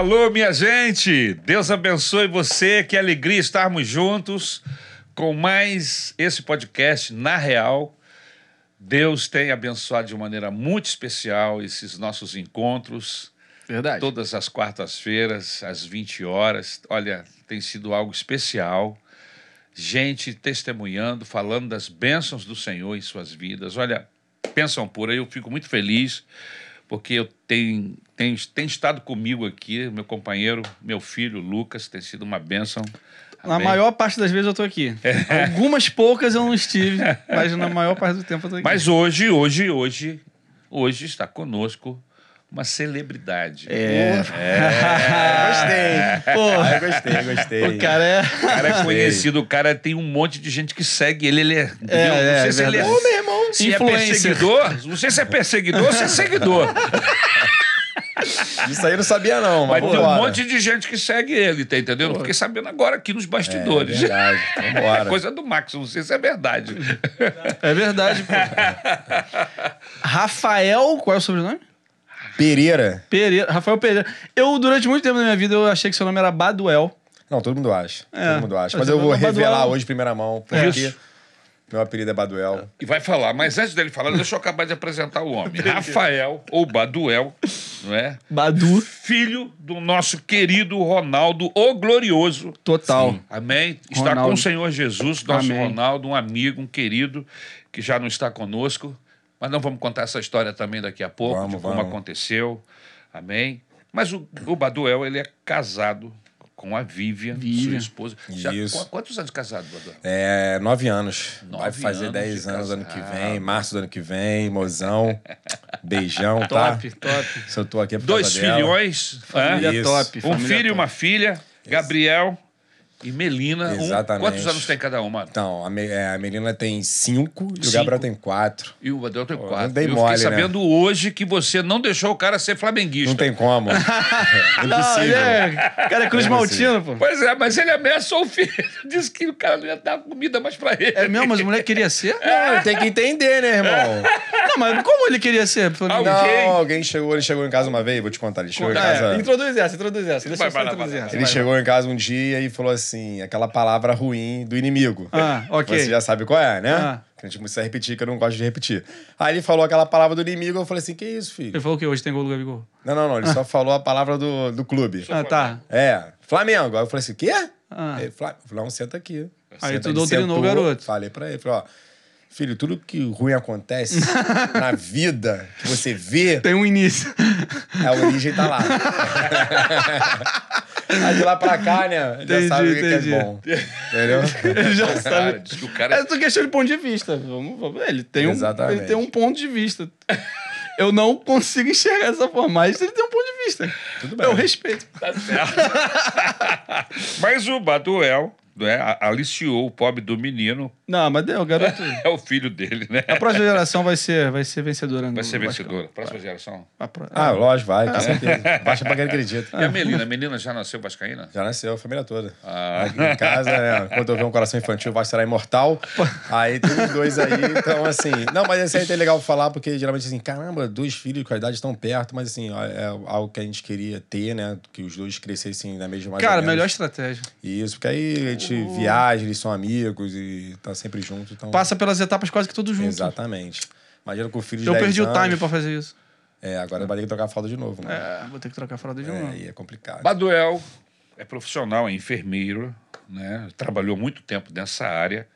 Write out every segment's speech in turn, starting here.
Alô, minha gente! Deus abençoe você, que alegria estarmos juntos com mais esse podcast Na Real. Deus tem abençoado de maneira muito especial esses nossos encontros. Verdade. Todas as quartas-feiras, às 20 horas. Olha, tem sido algo especial. Gente testemunhando, falando das bênçãos do Senhor em suas vidas. Olha, pensam por aí, eu fico muito feliz, porque eu tenho, tenho, tem estado comigo aqui, meu companheiro, meu filho Lucas, tem sido uma bênção. Na Amém. maior parte das vezes eu tô aqui. Algumas poucas eu não estive, mas na maior parte do tempo eu tô aqui. Mas hoje, hoje, hoje, hoje está conosco uma celebridade. É. Gostei. Pô, Ah, gostei, gostei. o cara é. O cara é conhecido, o cara tem um monte de gente que segue ele. Ele é. é, não sei se ele é. verdade. Ô, meu irmão. Se é Influencer. perseguidor, não sei se é perseguidor ou se é seguidor. Isso aí eu não sabia, não, Mas mas tem um monte de gente que segue ele, tá entendendo? Fiquei sabendo agora aqui nos É bastidores. verdade, É vambora. coisa do Max, não sei se é verdade. É verdade, pô. Rafael, qual é o sobrenome? Pereira. Pereira. Rafael Pereira. Eu, durante muito tempo da minha vida, eu achei que seu nome era Baduel. Não, todo mundo acha. É. Todo mundo acha. Mas Mas eu eu vou vou revelar Baduel. hoje, em primeira mão, É. porque Isso. meu apelido é Baduel. E vai falar, mas antes dele falar, deixa eu acabar de apresentar o homem. Rafael, ou Baduel, não é? Badu. Filho do nosso querido Ronaldo, o Glorioso. Total. Amém? Está Ronaldo. com o Senhor Jesus, nosso Amém. Ronaldo, um amigo, um querido, que já não está conosco. Mas não vamos contar essa história também daqui a pouco, Vamos, de como vamos. aconteceu. Amém? Mas o, o Baduel, ele é casado com a Vivian, Vivian. sua esposa. Já, Isso. qu- quantos anos casado, Baduel? É, nove anos. Nove Vai fazer anos dez de anos ano que casado. vem, março do ano que vem, mozão. Beijão, tá? Top, top. Se eu tô aqui é por Dois filhões, Família é? Top. um família filho e uma filha, Gabriel e Melina. Um- Exatamente. quantos anos tem cada uma? Então, a, Me- é, a menina tem cinco e o Cinco. Gabriel tem quatro. E o Baduel tem quatro. não dei eu mole, fiquei né? sabendo hoje que você não deixou o cara ser flamenguista. Não tem como. Não, ele Impossível. é, cara, é Cruz É Maltino, pô. Pois é, mas ele ameaçou o filho. Disse que o cara não ia dar comida mais pra ele. É mesmo, mas o moleque queria ser? Não, tem que entender, né, irmão? Não, mas como ele queria ser? Alguém? Não, alguém chegou, ele chegou em casa uma vez, vou te contar. Ele chegou em Ah, casa. é, introduz essa, introduz essa. Deixa Vai, vai vai essa. Ele vai. chegou em casa um dia e falou assim, aquela palavra ruim do inimigo. Ah, ok. Você já sabe qual é, né? Ah. Que a gente precisa repetir, que eu não gosto de repetir. Aí ele falou aquela palavra do inimigo, eu falei assim, que isso, filho? Ele falou que hoje tem gol do Gabigol. Não, não, não, ele só falou a palavra do, do clube. Ah, tá. É, Flamengo. Aí eu falei assim, quê? Ah. Aí, eu falei, não, senta aqui. Aí Senta, tu ele doutrinou o garoto. Falei pra ele, falei, ó, filho, tudo que ruim acontece na vida que você vê, Tem um início. a origem tá lá. Aí de lá pra cá, né, já Entendi, sabe o que, que é bom. Entendeu? Ele já Cara, sabe. diz que o cara É tu questão de ponto de vista. Vamos, vamos- Ele tem, um, Exatamente. ele tem um ponto de vista. Eu não consigo enxergar dessa forma, mas ele tem um ponto de vista. Tudo bem. Eu respeito. tá certo. Mas o Baduel né, aliciou o pobre do menino. Não, mas deu, garoto. É o filho dele, né? A próxima geração vai ser, vai ser vencedora. no Vai ser Vasco. vencedora. Próxima geração. Pro- Ah, lógico, vai, com certeza. Baixa pra quem acredita. E a Melina? A menina já nasceu vascaína? Já nasceu, a família toda. Ah. Aqui em casa, né, quando eu ver um coração infantil, vai será imortal. Aí tem os dois aí, então assim. Não, mas esse aí é legal falar, porque geralmente assim, caramba, dois filhos com a idade tão perto, mas assim, é algo que a gente queria ter, né? Que os dois crescessem na mesma Cara, melhor estratégia. Isso, porque aí a gente viaja, eles são amigos e tá sempre junto. Então... Passa pelas etapas quase que tudo junto. Exatamente. Imagina com o filho de Eu 10 perdi o anos. time pra fazer isso. É, agora vai ter que trocar a fralda de novo, né? É, vou ter que trocar a fralda de É, novo. aí é complicado. Baduel é profissional, é enfermeiro, né? trabalhou muito tempo nessa área.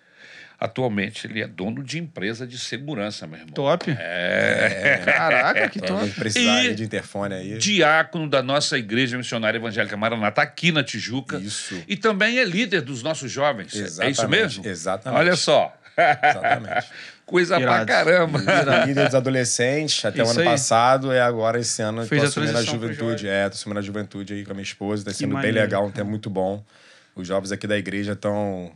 Atualmente ele é dono de empresa de segurança, meu irmão. Top. É. Caraca, que top. precisar E- de interfone aí. Diácono da nossa Igreja Missionária Evangélica Maranata, aqui na Tijuca. Isso. E também é líder dos nossos jovens. É isso Exatamente, mesmo? exatamente. Olha só. Exatamente. Coisa Irado. pra caramba. Líder dos adolescentes, até o Isso ano aí. passado, e agora esse ano eu Fez tô a assumindo a pro juventude. É, tô assumindo a juventude aí com a minha esposa, tá sendo bem maneiro, legal, um tempo muito bom. Os jovens aqui da igreja estão,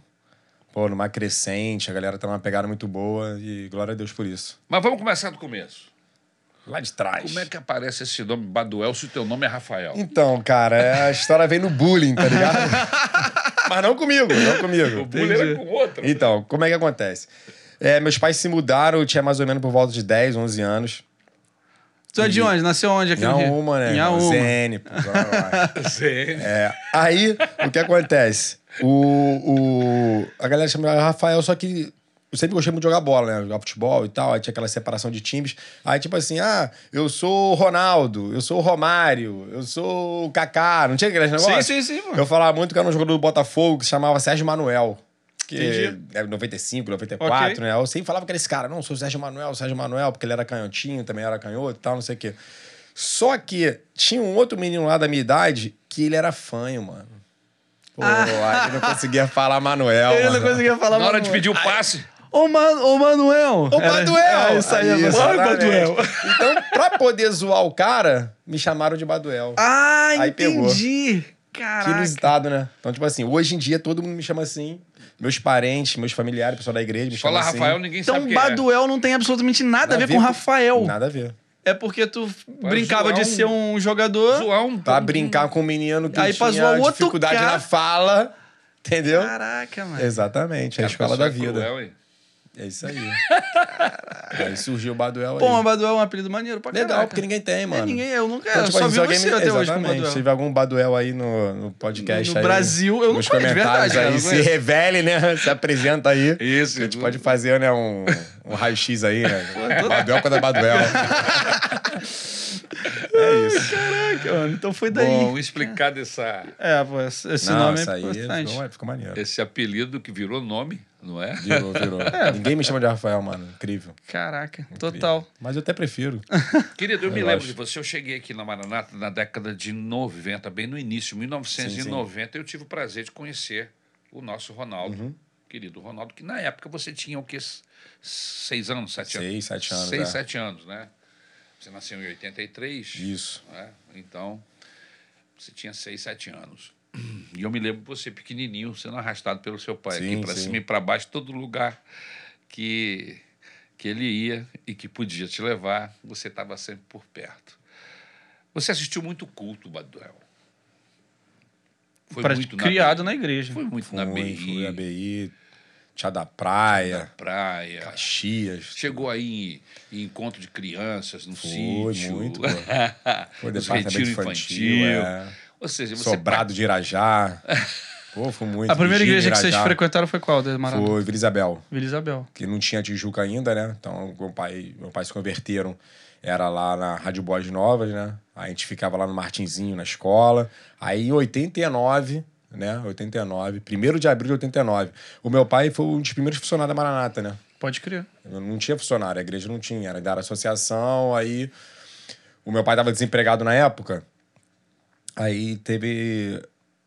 pô, numa crescente, a galera tá numa pegada muito boa e glória a Deus por isso. Mas vamos começar do começo. Lá de trás. Como é que aparece esse nome Baduel se o teu nome é Rafael? Então, cara, é- a história vem no bullying, tá ligado? Mas não comigo, não comigo. O bullying era com outro. Então, como é que acontece? É, meus pais se mudaram, eu tinha mais ou menos por volta de 10, 11 anos. Tu é de onde? Nasceu onde aqui Em no Rio? Né? Zene, pô. Sim. É, aí, o que acontece? O, o, a galera chamava Rafael, só que eu sempre gostei muito de jogar bola, né? Jogar futebol e tal. Aí tinha aquela separação de times. Aí, tipo assim, ah, eu sou o Ronaldo, eu sou o Romário, eu sou o Kaká. Não tinha aqueles negócios? Sim, sim, sim, pô. Eu falava muito que era um jogador do Botafogo que se chamava Sérgio Manuel. Que Entendi. é 95, 94, Ok. né? Eu sempre falava que era esse cara, não, sou o Sérgio Manuel, Sérgio Manuel, porque ele era canhotinho, também era canhoto e tal, não sei o quê. Só que tinha um outro menino lá da minha idade que ele era fanho, mano. Pô, aí ele não conseguia falar Manuel. Ele não mano. conseguia falar Na hora de Manuel. pedir o passe, Ô, Man, ô Manuel! Ô, Baduel! É, isso aí, é exatamente. Baduel. Então, pra poder zoar o cara, me chamaram de Baduel. Ah, Aí pegou. entendi. Que Caraca. inusitado, né? Então, tipo assim, hoje em dia todo mundo me chama assim. Meus parentes, meus familiares, pessoal da igreja me chamam falar assim. Rafael, ninguém Então, sabe quem Baduel não tem absolutamente nada, a ver, com Rafael. Nada a ver. É porque tu brincava de um- ser um jogador. Zoar um... Pra brincar com um menino que Aí pra tinha zoar o outro dificuldade cara. na fala. Entendeu? Caraca, mano. Exatamente, é a Cara, escola da é vida. cruel? É isso aí. aí surgiu o Baduel aí. Pô, mas Baduel é um apelido maneiro pra Legal, caraca. porque ninguém tem, É, mano. ninguém, eu nunca. Então, eu tipo só vi alguém você me- até hoje com Exatamente. Baduel. Se tiver algum Baduel aí no, no podcast No aí, Brasil, eu não conheço, de comentários verdade, aí, se revele, né? Se apresenta aí. Isso. A gente pode fazer, né, um, um raio-x aí, né? Baduel contra Baduel. é isso. Caraca, mano. Então foi daí. Bom, explicar dessa, É, pô, esse Não, nome é aí importante. ficou, ficou maneiro. esse apelido que virou nome, não é? Virou, virou. Ninguém me chama de Rafael, mano. Incrível. Caraca, total. Mas eu até prefiro. Querido, eu, me Eu lembro acho. de você. Eu cheguei aqui na Maranata na década de 90, bem no início, 1990. Eu tive o prazer de conhecer o nosso Ronaldo, Uhum. querido Ronaldo, que na época você tinha o quê? Seis anos, sete anos? Seis, sete anos, Seis, é. sete anos, né? Você nasceu em 83. Isso. né? Então, você tinha seis, sete anos. E eu me lembro de você pequenininho sendo arrastado pelo seu pai Sim, aqui para cima e para baixo, todo lugar que, que ele ia e que podia te levar, você estava sempre por perto. Você assistiu muito culto, Baduel. Foi Pra- muito na criado BI. na igreja. Foi muito na BI, fui na BI, Tia da na Praia, praia. Caxias. Chegou aí em, em encontro de crianças, no Foi, sítio. muito, pô. Foi Nos departamento retiro infantil, infantil. é. Ou seja, você Sobrado de Irajá. Pô, foi muito. A primeira igreja que vocês frequentaram foi qual, de Maranhão? Foi Vila Isabel. Vila Isabel. que não tinha Tijuca ainda, né? Então, meu pai, meu pai se converteram, era lá na Rádio Boas Novas, né? Aí a gente ficava lá no Martinzinho, na escola. Aí em 89, né? 89, 1 de abril de 89. O meu pai foi um dos primeiros funcionários da Maranata, né? Pode crer. Eu não tinha funcionário, a igreja não tinha, era da associação, aí o meu pai estava desempregado na época. Aí teve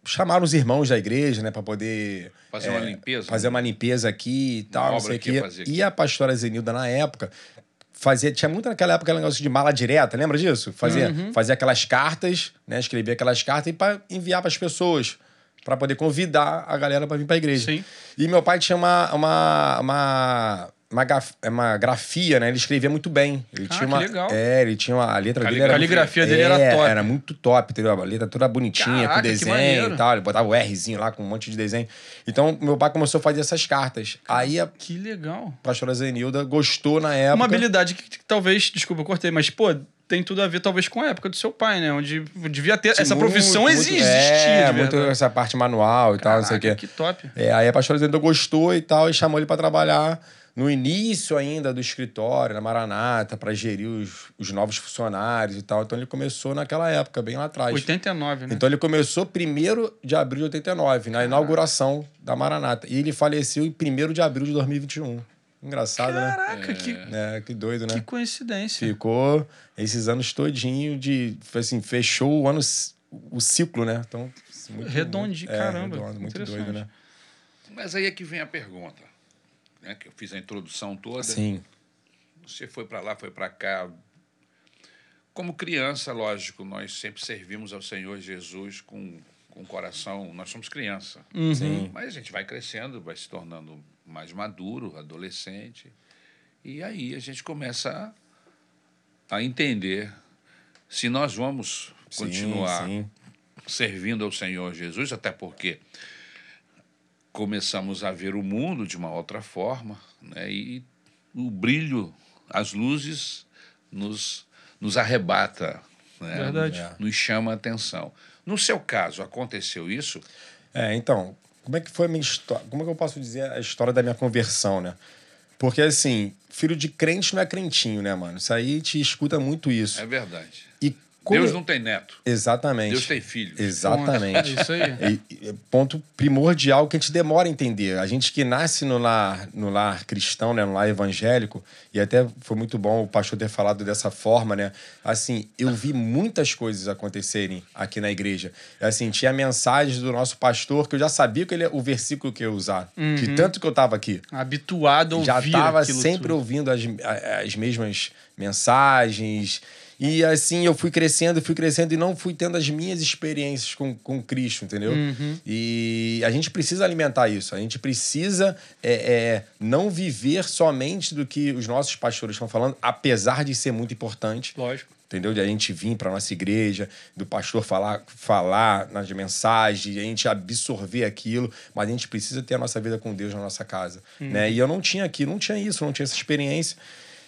chamaram os irmãos da igreja, né, para poder Fazer uma limpeza, fazer né? uma limpeza aqui e tal, não obra sei o quê. E a pastora Zenilda na época fazia tinha muito naquela época aquele negócio de mala direta, lembra disso? Fazia Uhum. fazia aquelas cartas, né, escrevia aquelas cartas e para enviar para as pessoas. para poder convidar a galera para vir para a igreja. Sim. E meu pai tinha uma, uma, uma, uma, graf- uma grafia, né? Ele escrevia muito bem. Ele Ah, tinha que uma, legal. É, ele tinha uma. A letra dele era. Caligrafia dele era É, top. Era muito top, entendeu? A letra toda bonitinha, Caraca, com desenho e tal. Ele botava o Rzinho lá com um monte de desenho. Então, meu pai começou a fazer essas cartas. Aí a Que legal. pastora Zenilda gostou na época. Uma habilidade que, que talvez, desculpa, eu cortei, mas, pô, tem tudo a ver talvez com a época do seu pai, né? Onde devia ter. essa Muito, profissão muito- existia, É, muito essa parte manual e tal, não sei o Caraca, quê. que top. É, aí a pastora Zenilda gostou e tal, e chamou ele para trabalhar no início ainda do escritório, na Maranata, para gerir os, os novos funcionários e tal. Então ele começou naquela época, bem lá atrás. 89, né? Então ele começou 1 de abril de 89, na inauguração da Maranata. E ele faleceu em 1 de abril de 2021. Engraçado, né? Caraca, que, É, que doido, né? que coincidência. Ficou esses anos todinho de. Assim, fechou o ano, o ciclo, né? Então. Muito, Redondinho, é, caramba, redondo, muito interessante. doido, né? Mas aí é que vem a pergunta, né? Que eu fiz a introdução toda. Sim. Você foi para lá, foi para cá. Como criança, lógico, nós sempre servimos ao Senhor Jesus com, com o coração. Nós somos criança. Uhum. Sim. Mas a gente vai crescendo, vai se tornando mais maduro, adolescente. E aí a gente começa a, a entender se nós vamos Sim, continuar sim. servindo ao Senhor Jesus, até porque começamos a ver o mundo de uma outra forma, né? e o brilho, as luzes nos, nos arrebata, né? Verdade. É. nos chama a atenção. No seu caso, aconteceu isso? É, então, como é que foi a minha história? Como é que eu posso dizer a história da minha conversão, né? Porque, assim, filho de crente não é crentinho, né, mano? Isso aí te escuta muito isso. É verdade. E como... Deus não tem neto. Exatamente. Deus tem filhos. Exatamente. É isso aí. E- ponto primordial que a gente demora a entender. A gente que nasce no lar, no lar cristão, né, no lar evangélico, e até foi muito bom o pastor ter falado dessa forma, né? Assim, eu vi muitas coisas acontecerem aqui na igreja. Assim, tinha mensagens do nosso pastor que eu já sabia que ele, o versículo que eu ia usar. De tanto que eu estava aqui Habituado a ouvir já estava sempre tudo. ouvindo as, as mesmas mensagens. E assim eu fui crescendo, fui crescendo e não fui tendo as minhas experiências com, com Cristo, entendeu? Uhum. E a gente precisa alimentar isso. A gente precisa é, é, não viver somente do que os nossos pastores estão falando, apesar de ser muito importante Lógico. entendeu? De a gente vir para nossa igreja, do pastor falar, falar nas mensagens, a gente absorver aquilo, mas a gente precisa ter a nossa vida com Deus na nossa casa, né? E eu não tinha aqui, não tinha isso, não tinha essa experiência.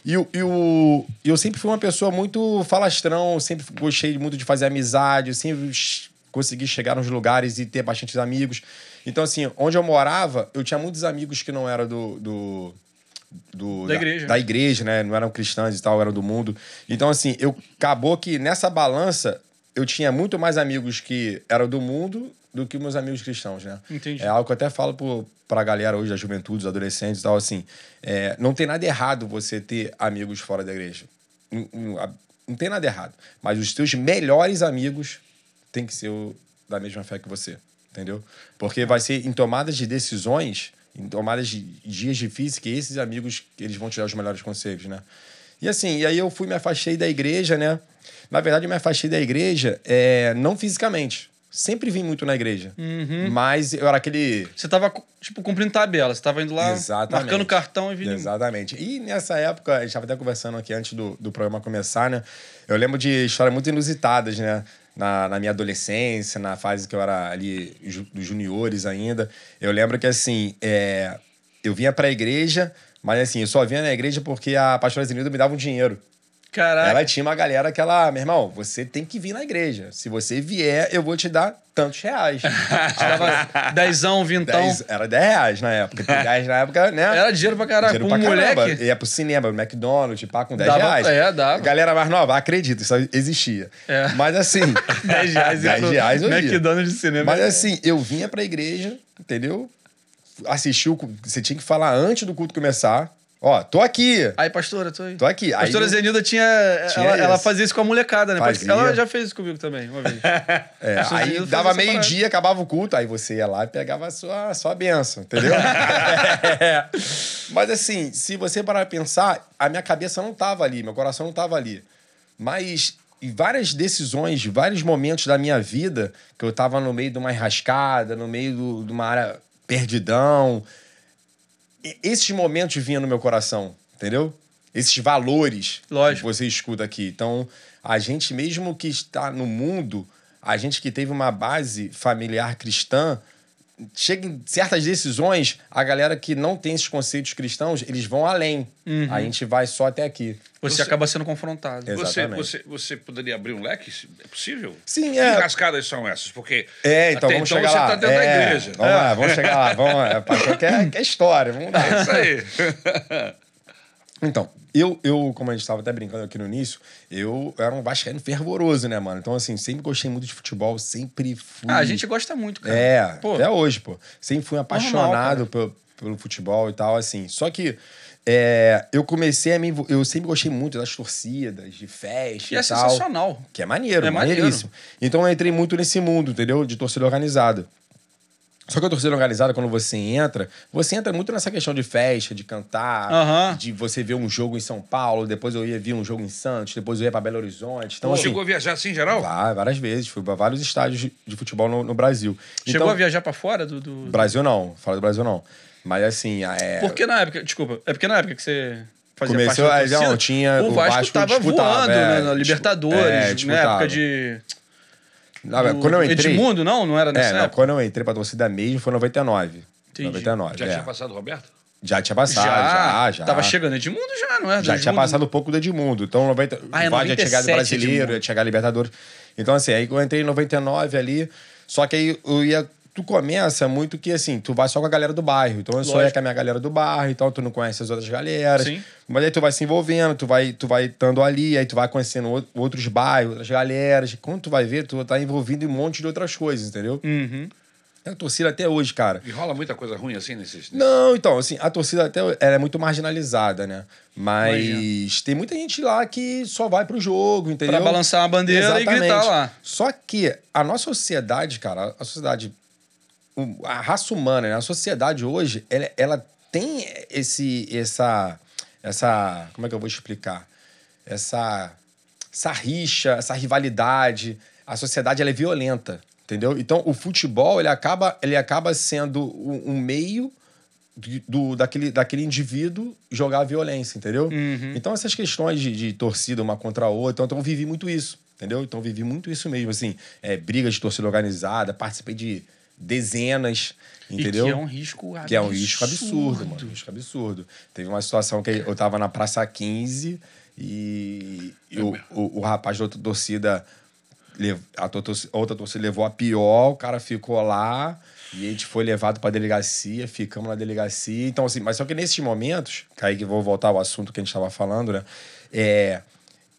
E, o- e o- eu sempre fui uma pessoa muito falastrão, sempre gostei muito de fazer amizade, eu sempre consegui chegar nos lugares e ter bastante amigos. Então, assim, onde eu morava, eu tinha muitos amigos que não eram do- do, do, Da igreja. da igreja, né? Não eram cristãos e tal, eram do mundo. Então, assim, eu acabou que nessa balança eu tinha muito mais amigos que eram do mundo do que meus amigos cristãos, né? Entendi. É algo que eu até falo pro, pra galera hoje, da juventude, dos adolescentes e tal, assim. é, não tem nada errado você ter amigos fora da igreja. Não, não- não tem nada errado. Mas os teus melhores amigos têm que ser o- da mesma fé que você, entendeu? Porque vai ser em tomadas de decisões, em tomadas de dias difíceis, que esses amigos eles vão te dar os melhores conselhos, né? E assim, e aí eu fui, me afastei da igreja, né? Na verdade, eu me afastei da igreja é, não fisicamente. Sempre vim muito na igreja. Uhum. Mas eu era aquele. Você tava, tipo, cumprindo tabela. Você tava indo lá, Exatamente. marcando cartão e vindo. Exatamente. E nessa época, a gente estava até conversando aqui antes do, do programa começar, né? Eu lembro de histórias muito inusitadas, né? Na, na minha adolescência, na fase que eu era ali ju- dos juniores ainda. Eu lembro que, assim, é, eu vinha pra igreja, mas, assim, eu só vinha na igreja porque a pastora Zenilda me dava um dinheiro. Caraca. Ela tinha uma galera que ela, meu irmão, você tem que vir na igreja. Se você vier, eu vou te dar tantos reais. Tava dezão, vintão. Dez- era 10 reais na época. 10 na época, né? Era dinheiro pra caralho. Dinheiro pra um pra moleque. caramba. Ia pro cinema, no McDonald's, pá, com 10 Dava- reais. é, dava. Galera mais nova, acredita, isso existia. É. Mas assim. 10 reais. 10 reais eu. McDonald's de cinema. Mas assim, eu vinha pra igreja, entendeu? Assistiu, você tinha que falar antes do culto começar. Ó, tô aqui. Aí, pastora, tô aí. Tô aqui. A Aí pastora eu- Zenilda tinha. Tinha ela, ela fazia isso com a molecada, né? Fazia. Ela já fez isso comigo também, uma vez. É, aí Zenilda dava meio-dia, acabava o culto, aí você ia lá e pegava a sua, a sua benção, entendeu? É. Mas assim, se você parar pra pensar, a minha cabeça não tava ali, meu coração não tava ali. Mas em várias decisões, vários momentos da minha vida, que eu tava no meio de uma enrascada, no meio do- de uma área perdidão, esses momentos vinham no meu coração, entendeu? Esses valores Lógico. que você escuta aqui. Então, a gente mesmo que está no mundo, a gente que teve uma base familiar cristã, chega em certas decisões, a galera que não tem esses conceitos cristãos, eles vão além. A gente vai só até aqui. Você, Você- acaba sendo confrontado. É. Você, você, você poderia abrir um leque? É possível? Sim, Que é. rascadas são essas? Porque É, então até vamos então chegar você lá. está dentro da É, igreja. Vamos lá, vamos chegar lá. Vamos lá. Pastor quer, quer história, vamos lá. É isso aí. Então, eu, eu, como a gente estava até brincando aqui no início, eu era um vascaíno fervoroso, né, mano? Então, assim, sempre gostei muito de futebol, sempre fui... Ah, a gente gosta muito, cara. É, Pô, até hoje, pô. Sempre fui apaixonado pelo, pelo futebol e tal, assim. Só que é, eu comecei a me... envol- Eu sempre gostei muito das torcidas, de festa que e é tal. sensacional. Que é maneiro, É maneiro. maneiríssimo. Então eu entrei muito nesse mundo, entendeu? De torcida organizada. Só que a torcida organizada, quando você entra, você entra muito nessa questão de festa, de cantar, Aham. de você ver um jogo em São Paulo, depois eu ia ver um jogo em Santos, depois eu ia pra Belo Horizonte. Então, assim, Chegou a viajar assim, em geral? vá- várias vezes, fui pra vários estádios de, futebol no, no Brasil. Chegou então, a viajar pra fora do. do... Brasil não, fala do Brasil não. Mas assim, é. Por que na época? Desculpa, é porque na época que você fazia Começou, parte da aí, não, torcida, tinha- o o Vasco, Vasco tava disputava, voando é, né, na Libertadores, é, na época de. Não, do- quando eu entrei. Edmundo, não? Não era É, nessa não, época? quando eu entrei pra torcida mesmo foi em 99. Entendi. 99. Já é. tinha passado o Roberto? Já tinha passado, já, já. Tava chegando Edmundo já, não é? Já tinha passado um pouco do Edmundo. Então, 90, Ah, é vai já chegar 97 do brasileiro, Edmundo. ia chegar Libertadores. Então, assim, aí eu entrei em 99 ali. Só que aí eu ia. Tu começa muito que assim, tu vai só com a galera do bairro. Então eu só ia Lógico. com a minha galera do bairro, então tu não conhece as outras galeras. Sim. Mas aí tu vai se envolvendo, tu vai, tu vai estando ali, aí tu vai conhecendo ou- outros bairros, outras galeras. Quando tu vai ver, tu tá envolvido em um monte de outras coisas, entendeu? Uhum. É a torcida até hoje, cara. E rola muita coisa ruim assim nesses. Não, então, assim, a torcida até ela é muito marginalizada, né? Mas tem muita gente lá que só vai pro jogo, entendeu? Pra balançar uma bandeira e gritar lá. Só que a nossa sociedade, cara, a sociedade, a raça humana, né? a sociedade hoje, ela, ela tem esse, essa, essa, como é que eu vou explicar? Essa, essa rixa, essa rivalidade. A sociedade ela é violenta, entendeu? Então o futebol ele acaba, ele acaba sendo um, um meio do, daquele, daquele indivíduo jogar a violência, entendeu? Uhum. Então, essas questões de, de torcida uma contra a outra, então eu vivi muito isso, entendeu? Então, eu vivi muito isso mesmo, assim, é, brigas de torcida organizada, participei de dezenas, entendeu? E que é um risco absurdo. Que é um risco absurdo, mano. Um risco absurdo. Teve uma situação que eu tava na Praça 15 e, e o, o, o rapaz da outra torcida, a outra torcida levou a pior, o cara ficou lá e a gente foi levado pra delegacia, ficamos na delegacia. Então, assim, mas só que nesses momentos, Kaique, eu vou voltar ao assunto que a gente tava falando, né? É,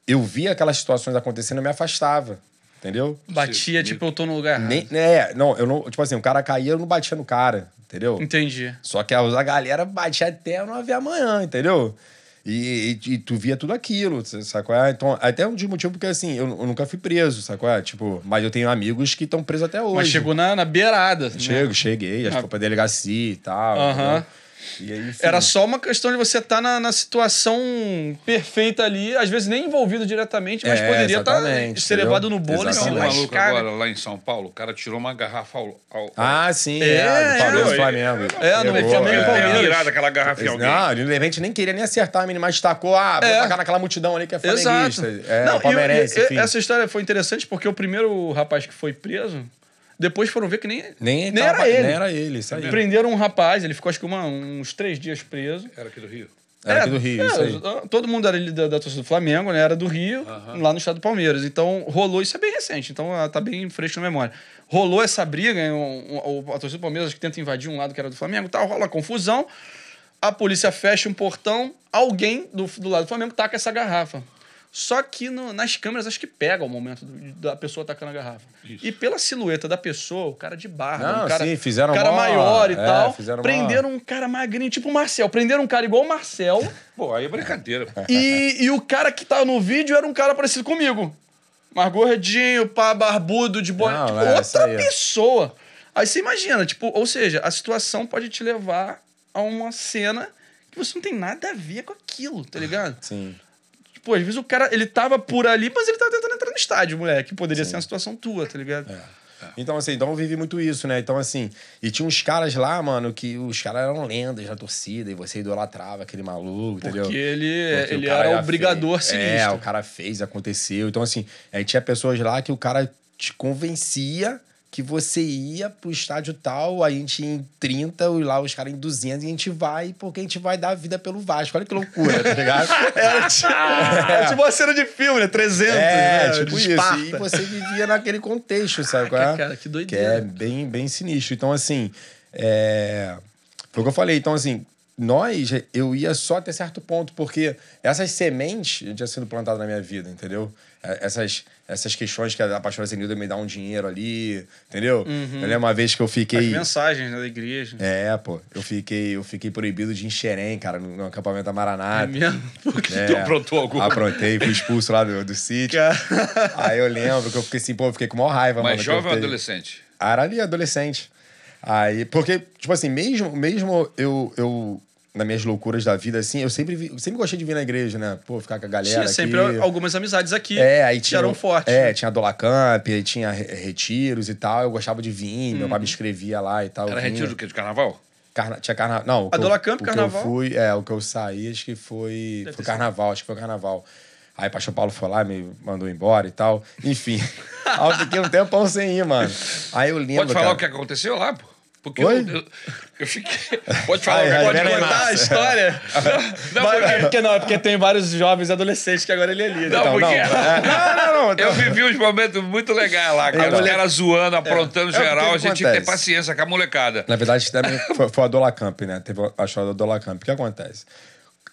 eu via aquelas situações acontecendo e me afastava, entendeu? Batia, tipo, eu tô no lugar errado. Nem, é, não, eu não. Tipo assim, o cara caía, eu não batia no cara, entendeu? Entendi. Só que a a galera batia até 9 da manhã, entendeu? E, e- e tu via tudo aquilo, qual é? Então, até um de motivo, porque assim, eu, eu nunca fui preso, qual é? Tipo, mas eu tenho amigos que estão presos até hoje. Mas chegou na, na beirada. né? Chego, cheguei, acho que foi pra delegacia e tal. Aham. entendeu? E aí. Era só uma questão de você estar na, na situação perfeita ali, às vezes nem envolvido diretamente, mas É, poderia estar exatamente, ser entendeu? levado no bolo e se um lascar. agora lá em São Paulo, o cara tirou uma garrafa ao. ao Ah, sim, É, é, do Palmeiras é. Flamengo. É, no Flamengo e é. Palmeiras. virada aquela garrafa em alguém. Não, ele de repente nem queria nem acertar a menina, mas destacou, ah, vou É. tacar naquela multidão ali que é Exato. flamenguista. É, Não, o palmeirense, e- e- enfim. essa história foi interessante porque o primeiro rapaz que foi preso, depois foram ver que nem, Nem, nem tava- era ele. Nem era ele, isso aí. Prenderam um rapaz, ele ficou acho que uma- uns três dias preso. Era aqui do Rio. Era É, aqui do Rio, é, isso aí. Todo mundo era ali da, da torcida do Flamengo, né? Era do Rio, lá no estado do Palmeiras. Então, rolou, isso é bem recente, então ah, tá bem fresco na memória. Rolou essa briga, um, um, a torcida do Palmeiras que tenta invadir um lado que era do Flamengo, tal, rola confusão. A polícia fecha um portão, alguém do, do lado do Flamengo taca essa garrafa. Só que no- nas câmeras acho que pega o momento do- da pessoa tacando a garrafa. E pela silhueta da pessoa, o cara de barba, Não, um cara, sim, fizeram um cara maior e é, tal. Prenderam um cara magrinho, tipo o Marcel. Prenderam um cara igual o Marcel. Pô, aí é brincadeira. E, e o cara que tava no vídeo era um cara parecido comigo. Mais gordinho, pá, barbudo, de boa. Não, Tipo, é, isso outra aí. pessoa. Aí você imagina, tipo, ou seja, a situação pode te levar a uma cena que você não tem nada a ver com aquilo, tá ligado? Sim. Tipo, às vezes o cara, ele tava por ali, mas ele tava tentando entrar no estádio, moleque. Poderia ser uma situação tua, tá ligado? É. Então, assim, então eu vivi muito isso, né? Então, assim, e tinha uns caras lá, mano, que os caras eram lendas da torcida e você idolatrava aquele maluco, entendeu? Porque ele, Porque ele era já o brigador fez. sinistro. É, o cara fez, aconteceu. Então, assim, aí tinha pessoas lá que o cara te convencia que você ia pro estádio tal, a gente ia em 30, e lá os caras em 200, e a gente vai porque a gente vai dar a vida pelo Vasco. Olha que loucura, tá ligado? Era tipo, era tipo uma cena de filme, né? 300, É, né? tipo De isso. Esparta. E você vivia naquele contexto, sabe? qual é? cara, que Que doideira. é bem, bem sinistro. Então, assim, é... foi o que eu falei. Então, assim, nós, eu ia só até certo ponto, porque essas sementes já tinham sido plantadas na minha vida, entendeu? É, Essas, essas questões que a pastora Zenilda me dá um dinheiro ali, entendeu? Eu lembro uma vez que eu As fiquei... mensagens né, da igreja. É, pô, eu fiquei, eu fiquei proibido de ir em Xerém, cara, no, no acampamento da Maranata. É mesmo? Porque É, Tu aprontou alguma? Aprontei, fui expulso lá do, do sítio. Aí eu lembro que eu fiquei assim, pô, eu fiquei com maior raiva, Mas mano. jovem ou adolescente? Ah, Era ali, adolescente. Aí, porque, tipo assim, mesmo, mesmo eu, eu, nas minhas loucuras da vida, assim, eu sempre, vi- sempre gostei de vir na igreja, né? Pô, ficar com a galera Tinha aqui. sempre algumas amizades aqui É, aí que tinha. eram fortes. É, né? tinha Dolacamp, aí tinha re- retiros e tal. Eu gostava de vir, meu pai me escrevia lá e tal. Era retiro do quê? De carnaval? Carna... Tinha carnaval. Não, que eu- Dolacamp, que carnaval? Eu fui, é, o que eu saí, acho que foi. Deve foi carnaval, acho que foi carnaval. Aí o pastor Paulo foi lá, me mandou embora e tal. Enfim. aí eu fiquei um tempão sem ir, mano. Aí eu lembro. Pode falar cara, o que aconteceu lá, pô? Porque eu, Oi? eu, eu fiquei. Pode falar, Ai, pode contar a história? Não, Vai- porque- é porque não, é porque tem vários jovens adolescentes que agora ele é líder. Não, Então, porque não, é, não, não, não. eu vivi uns momentos muito legais lá, cara. Então. Os caras zoando, aprontando É, porque geral. que a gente tinha que ter acontece? paciência com a molecada. Na verdade, foi, foi a Dolacamp, né? Teve a história da Dolacamp. O que acontece?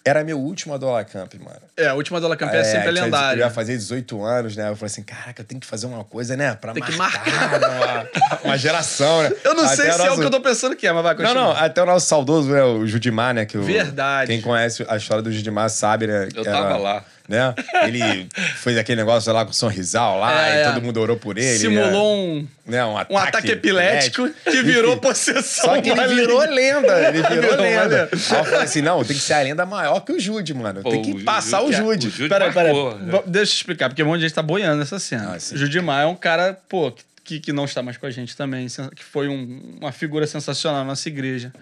Era meu último Dolacamp, mano. É, a última Dola Campeã é, sempre tinha- Eu lendária. ia fazer 18 anos, né? Eu falei assim, caraca, eu tenho que fazer uma coisa, né? Pra Tem que marcar, Uma, uma geração, né? Eu não Até sei se é o nosso- que eu tô pensando que é, mas vai Não, continuar. não, até o nosso saudoso, né, o Judimar, né? Que o- Verdade. Quem conhece a história do Judimar sabe, né? Eu que tava lá. Né? Ele fez aquele negócio lá com o sorrisal lá, É, e é. todo mundo orou por ele. Simulou né? um, né, um ataque, um ataque epilético que virou possessão. Só que ele maligna. virou lenda, ele virou Virou lenda. maligno. Aí eu falei assim, não, tem que ser a lenda maior que o Jude, mano. Pô, tem que o passar Jude o é- Jude. o Jude Peraí, peraí. marcou, né? Deixa eu explicar, porque um monte de gente tá boiando nessa cena. Ah, sim. Judimar é um cara, pô, que, que não está mais com a gente também, que foi um- uma figura sensacional na nossa igreja.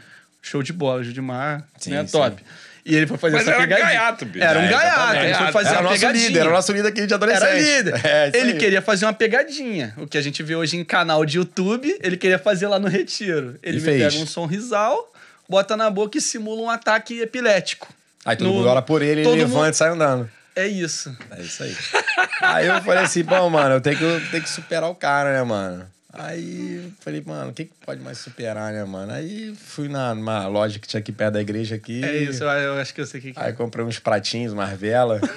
Show de bola, Judimar, Sim, né? sim. Top. E ele foi fazer Mas essa era pegadinha. gaiato, bicho. Era um É, gaiato, ele foi fazer Era uma nosso pegadinha. líder, era o nosso líder aqui de adolescente. Era líder. É, ele aí. queria fazer uma pegadinha. O que a gente vê hoje em canal de YouTube, ele queria fazer lá no Retiro. Ele E me fez. pega um sorrisal, bota na boca e simula um ataque epilético. Aí todo No- mundo ora por ele, todo ele mundo- levanta e sai andando. É isso. É isso aí. aí eu falei assim, pô, mano, eu tenho que, eu tenho que superar o cara, né, mano? Aí falei, mano, o que, que pode mais superar, né, mano? Aí fui na, numa loja que tinha aqui perto da igreja aqui. É isso, eu, acho que eu sei o que, que Aí é. comprei uns pratinhos, umas velas.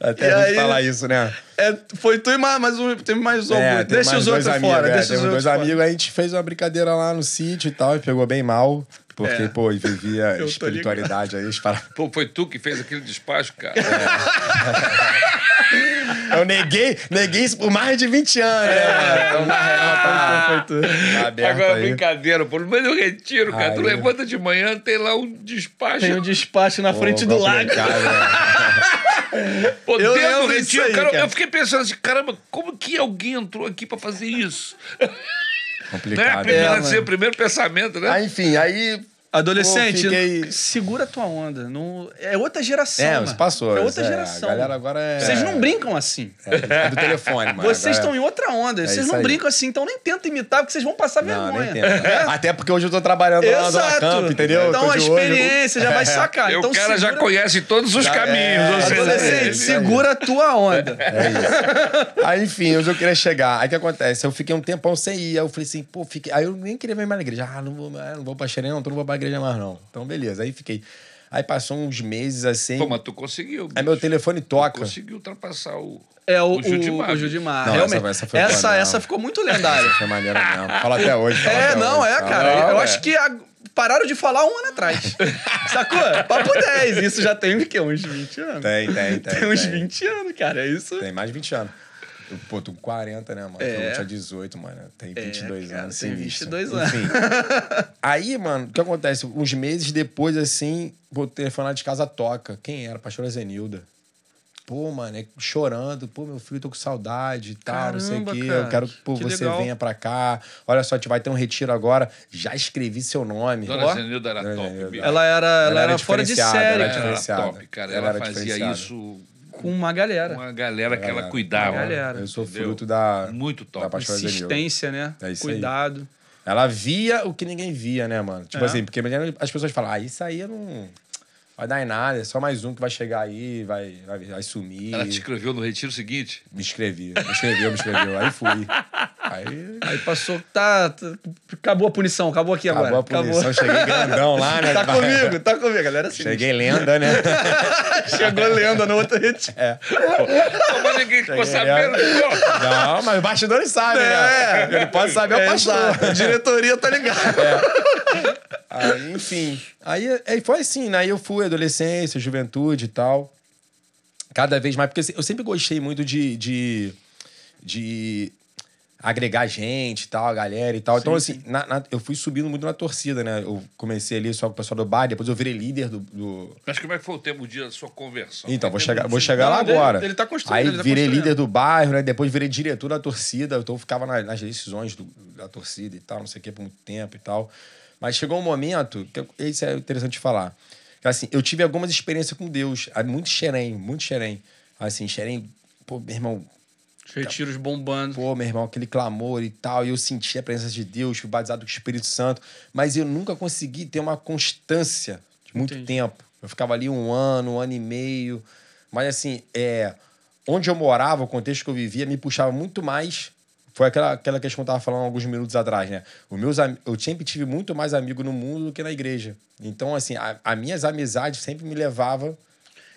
Até E a gente aí- falar isso, né? É, foi tu e mais, mais um. Tem mais um. É, deixa mais os outros amigos, fora. é, deixa tem os dois fora. amigos, a gente fez uma brincadeira lá no sítio e tal, e pegou bem mal. Porque, É. pô, vivia espiritualidade aí. Para... Pô, foi tu que fez aquele despacho, cara. Eu neguei, neguei isso por mais de 20 anos, né, mano? Então, na real, tá, Foi tu. tá aberto Agora, aí. brincadeira, pô. Meio do retiro, cara. Tu Aí. levanta de manhã, tem lá um despacho. Tem um despacho na Pô, frente do lago. complicado, né? Pô, Eu dentro do retiro, aí, cara, cara. eu fiquei pensando assim, caramba, como que alguém entrou aqui pra fazer isso? Né? Complicado. Primeiro, É, assim, o primeiro pensamento, né? Aí, enfim, aí Adolescente, Pô, fiquei- segura a tua onda. Não... É outra geração. É, mas passou. É outra é, geração. A galera agora é. Vocês não brincam assim. É, do telefone, mano. Vocês Agora- estão em outra onda. Vocês isso não aí. brincam assim, então nem tenta imitar, porque vocês vão passar Não, vergonha. tenta. Até porque hoje eu tô trabalhando lá na Zona Exato. Camp, entendeu? Então a olho. experiência já vai sacar. Então o cara já segura- conhece todos os Já- caminhos. é, Adolescente, É, segura a tua onda. É isso. Aí, enfim, onde eu queria chegar. Aí o que acontece? Eu fiquei um tempão sem ir. Aí eu falei assim, pô, fiquei. Aí eu nem queria vir mais na igreja. Ah, não vou, não vou pra Xerém, não, não vou pra igreja mais, não. Então, beleza. Aí fiquei. Aí passou uns meses assim. Pô, mas tu conseguiu. Aí bicho. meu telefone toca. Conseguiu ultrapassar o. É o, O Judimar. o, o Judimar. Não, Realmente. essa- Essa, essa essa, não. essa ficou muito lendária. Foi maneiro mesmo. Fala até hoje. fala É, até não, hoje. é, cara. Não, eu é. acho que a- pararam de falar um ano atrás. Sacou? Papo 10. Isso já tem o quê? Uns 20 anos. Tem, tem, tem. Tem uns tem. 20 anos, cara. É isso. Tem mais de 20 anos. Pô, tô com 40, né, mano? É. Eu tinha 18, mano. Tem 22 cara, anos. tem sinistro. 22 anos. Enfim. Aí, mano, o que acontece? Uns meses depois, assim, o telefone lá de casa toca. Quem era? Pastora Zenilda. Pô, mano, é chorando. Pô, meu filho, tô com saudade e tal, não sei o quê. cara, Eu quero que pô, que você legal. venha pra cá. Olha só, a gente vai ter um retiro agora. Já escrevi seu nome. Dona Ó. Zenilda era Dona top, bicho. Ela era, ela Ela era, era fora de diferenciada, série, ela era cara. era top, cara. Ela Ela, era fazia isso Com uma galera. com a galera que ela cuidava. Galera. Eu sou Entendeu? fruto da, Muito top. da. Insistência, né? É isso aí. Cuidado. Ela via o que ninguém via, né, mano? Tipo É. assim, porque imagina as pessoas falam, ah, isso aí não vai dar em nada, é só mais um que vai chegar aí, vai, vai, vai sumir. Ela te escreveu no retiro seguinte. Me inscrevi, me escreveu, me escreveu. Aí fui. Aí Aí passou, tá, tá- Acabou a punição, acabou aqui acabou agora. a punição, cheguei grandão lá, né? Tá comigo, tá comigo, galera. Assim, Cheguei lenda, né? Chegou lenda no outro retiro. É. Pô, mas ninguém ficou sabendo. Não, mas os bastidores sabem, né? Ele pode saber é, o pastor. A diretoria tá ligada. Aí, enfim. Aí, aí foi assim, né? Aí eu fui, adolescência, juventude e tal. Cada vez mais, porque eu sempre gostei muito de, de, de agregar gente e tal, a galera e tal. então, assim, na- na- eu fui subindo muito na torcida, né? Eu comecei ali só com o pessoal do bar, depois eu virei líder do. do- Mas como é que foi o tempo dia da sua conversão? Então, vou chegar, vou chegar lá agora. ele tá construindo, Aí ele tá virei construindo. líder do bairro, né? Depois virei diretor da torcida. Então eu ficava na- nas decisões do- da torcida e tal, não sei o que, por muito tempo e tal. Mas chegou um momento, que isso é interessante falar. Que, assim, eu tive algumas experiências com Deus. Muito xerém, muito xerém. Assim, xerém, pô, meu irmão, Retiros bombando. Pô, meu irmão, aquele clamor e tal, e eu senti a presença de Deus, fui batizado com o Espírito Santo, mas eu nunca consegui ter uma constância de muito Entendi. tempo. Eu ficava ali um ano, um ano e meio, mas assim, é, onde eu morava, o contexto que eu vivia, me puxava muito mais. Foi aquela, aquela questão que eu tava falando alguns minutos atrás, né? Os meus, eu sempre tive muito mais amigo no mundo do que na igreja. Então, assim, a- as minhas amizades sempre me levavam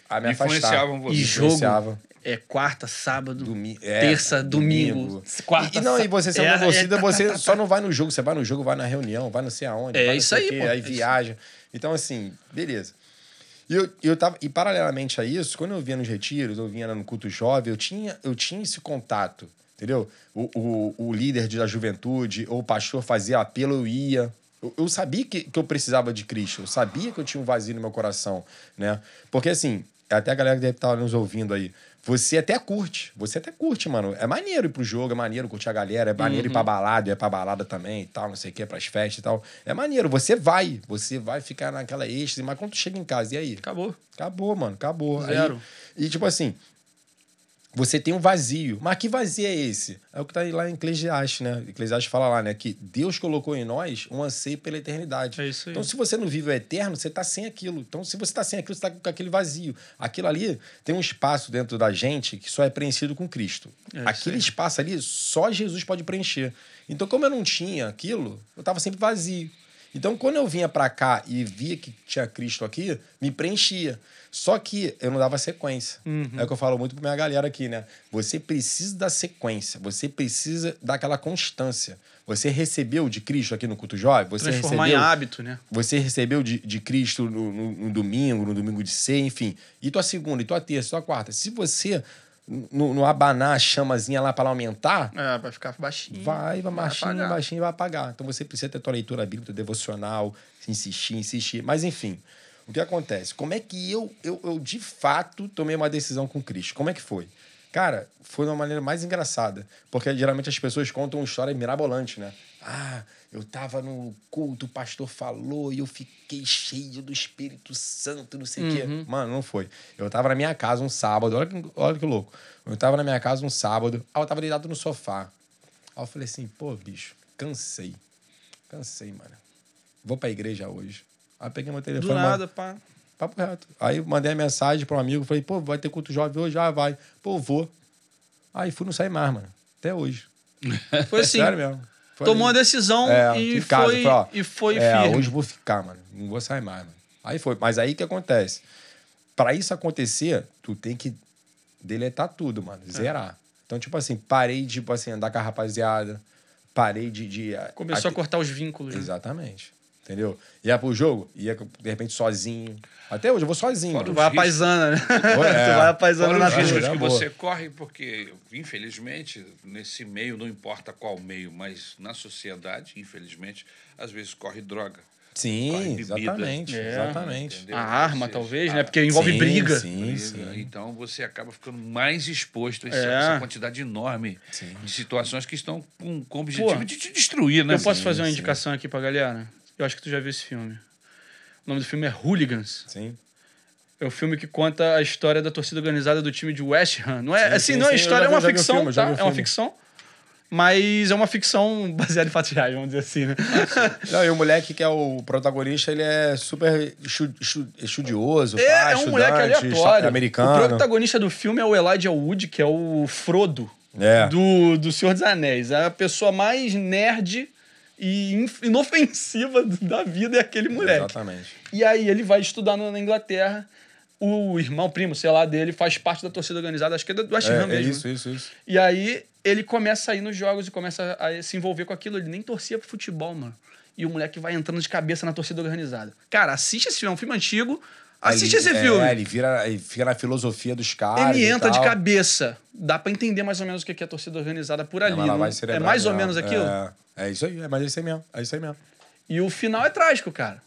a me afastar. Influenciavam você. E jogo Influenciava. é quarta, sábado, Domi- é, terça, domingo, quarta, E, não, e você sendo é, torcida, é, tá, você tá, tá, só não vai no jogo, você vai no jogo, vai na reunião, vai não sei aonde. É isso aí, quê, pô, é Aí isso. viaja. Então, assim, beleza. E, eu, eu tava, e paralelamente a isso, quando eu vinha nos retiros, eu vinha no culto jovem, eu tinha, eu tinha esse contato, entendeu? O, o, o líder da juventude, ou o pastor fazia apelo, eu ia. Eu, eu sabia que, que eu precisava de Cristo, eu sabia que eu tinha um vazio no meu coração, né? Porque, assim, até a galera que deve estar nos ouvindo aí, você até curte, você até curte, mano. É maneiro ir pro jogo, é maneiro curtir a galera, é maneiro ir pra balada, é pra balada também e tal, não sei o que, pras festas e tal. É maneiro, você vai, você vai ficar naquela êxtase, mas quando tu chega em casa, e aí? Acabou. Acabou, mano, acabou. Aí- Zero. e tipo assim, você tem um vazio. Mas que vazio é esse? É o que tá aí lá em Eclesiastes, né? Eclesiastes fala lá, né? Que Deus colocou em nós um anseio pela eternidade. É isso aí. Então, se você não vive o eterno, você tá sem aquilo. Então, se você tá sem aquilo, você tá com aquele vazio. Aquilo ali tem um espaço dentro da gente que só é preenchido com Cristo. É Aquele espaço ali, só Jesus pode preencher. Então, como eu não tinha aquilo, eu tava sempre vazio. Então, quando eu vinha pra cá e via que tinha Cristo aqui, me preenchia. Só que eu não dava sequência. Uhum. É o que eu falo muito pra minha galera aqui, né? Você precisa da sequência, você precisa daquela constância. Você recebeu de Cristo aqui no culto jovem? Você Transformar recebeu, em hábito, né? Você recebeu de, de Cristo no, no- no domingo, no domingo de ceia, enfim. E tua segunda, e tua terça, e tua quarta. Se você não não abanar a chamazinha lá para aumentar, É, vai ficar baixinho. Vai, vai baixinho, apagar. baixinho, vai apagar. Então você precisa ter tua leitura bíblica, devocional, insistir, insistir. Mas enfim, o que acontece? Como é que eu, eu, eu de fato tomei uma decisão com Cristo? Como é que foi? Cara, foi de uma maneira mais engraçada. Porque geralmente as pessoas contam uma história mirabolante, né? Ah, eu tava no culto, o pastor falou e eu fiquei cheio do Espírito Santo, não sei o quê. Mano, não foi. Eu tava na minha casa um sábado, olha que, olha que louco. Eu tava na minha casa um sábado, aí eu tava deitado no sofá. Aí eu falei assim, pô, bicho, cansei. Cansei, mano. Vou pra igreja hoje. Aí peguei meu Do telefone. nada, pá. Papo reto. Aí mandei a mensagem para um amigo, falei, pô, vai ter culto jovem hoje? Ah, vai. Pô, vou. Aí fui, não saí mais, mano. Até hoje. Foi assim. Sério mesmo. Tomou a ali. decisão É, e, casa, foi, falei, ó, e foi é, firme. hoje vou ficar, mano. Não vou sair mais, mano. Aí foi. Mas aí o que acontece? Pra isso acontecer, tu tem que deletar tudo, mano. É. Zerar. Então, tipo assim, parei de, tipo assim, andar com a rapaziada. Parei de... de Começou a cortar os vínculos. né? Entendeu? Ia pro jogo, ia de repente sozinho. Até hoje eu vou sozinho. Fora Tu vai a riscos. paisana, né? É. tu vai a paisana Fora na os riscos que você corre, porque, infelizmente, nesse meio, não importa qual meio, mas na sociedade, infelizmente, às vezes corre droga. Sim, exatamente. É. Exatamente. Entendeu? A arma, Você- talvez, Ah, né? Porque envolve Sim, briga. Sim, briga. sim. Então você acaba ficando mais exposto a essa, É. essa quantidade enorme Sim. de situações que estão com, com o objetivo Pô, de te destruir, né? Eu posso Sim, fazer uma sim. indicação aqui pra galera? Eu acho que tu já viu esse filme. O nome do filme é Hooligans. Sim. É o filme que conta a história da torcida organizada do time de West Ham. Não é, Sim, assim, sim, não é história, é uma ficção, filme, tá? É uma ficção. Mas é uma ficção baseada em fatos reais, vamos dizer assim, né? Não, e o moleque que é o protagonista, ele é super estu- estu- estudioso, É, pá, é um moleque aleatório. americano. O protagonista do filme é o Elijah Wood, que é o Frodo É. do, do Senhor dos Anéis. É a pessoa mais nerd e inofensiva da vida é aquele moleque. Exatamente. E aí ele vai estudar na Inglaterra. O irmão, primo, sei lá, dele faz parte da torcida organizada, acho que é do West Ham É, é mesmo. isso, isso, isso. E aí ele começa a ir nos jogos e começa a se envolver com aquilo. Ele nem torcia pro futebol, mano. E o moleque vai entrando de cabeça na torcida organizada. Cara, assiste esse filme, é um filme antigo. Assiste Ele- esse é, filme. ele, vira, ele fica na filosofia dos caras. Ele e entra de cabeça. Dá pra entender mais ou menos o que é a torcida organizada por É, ali. ela não- é mais ou menos aquilo. É, é isso aí, é, mas é isso aí mesmo. É isso aí mesmo. E o final é trágico, cara.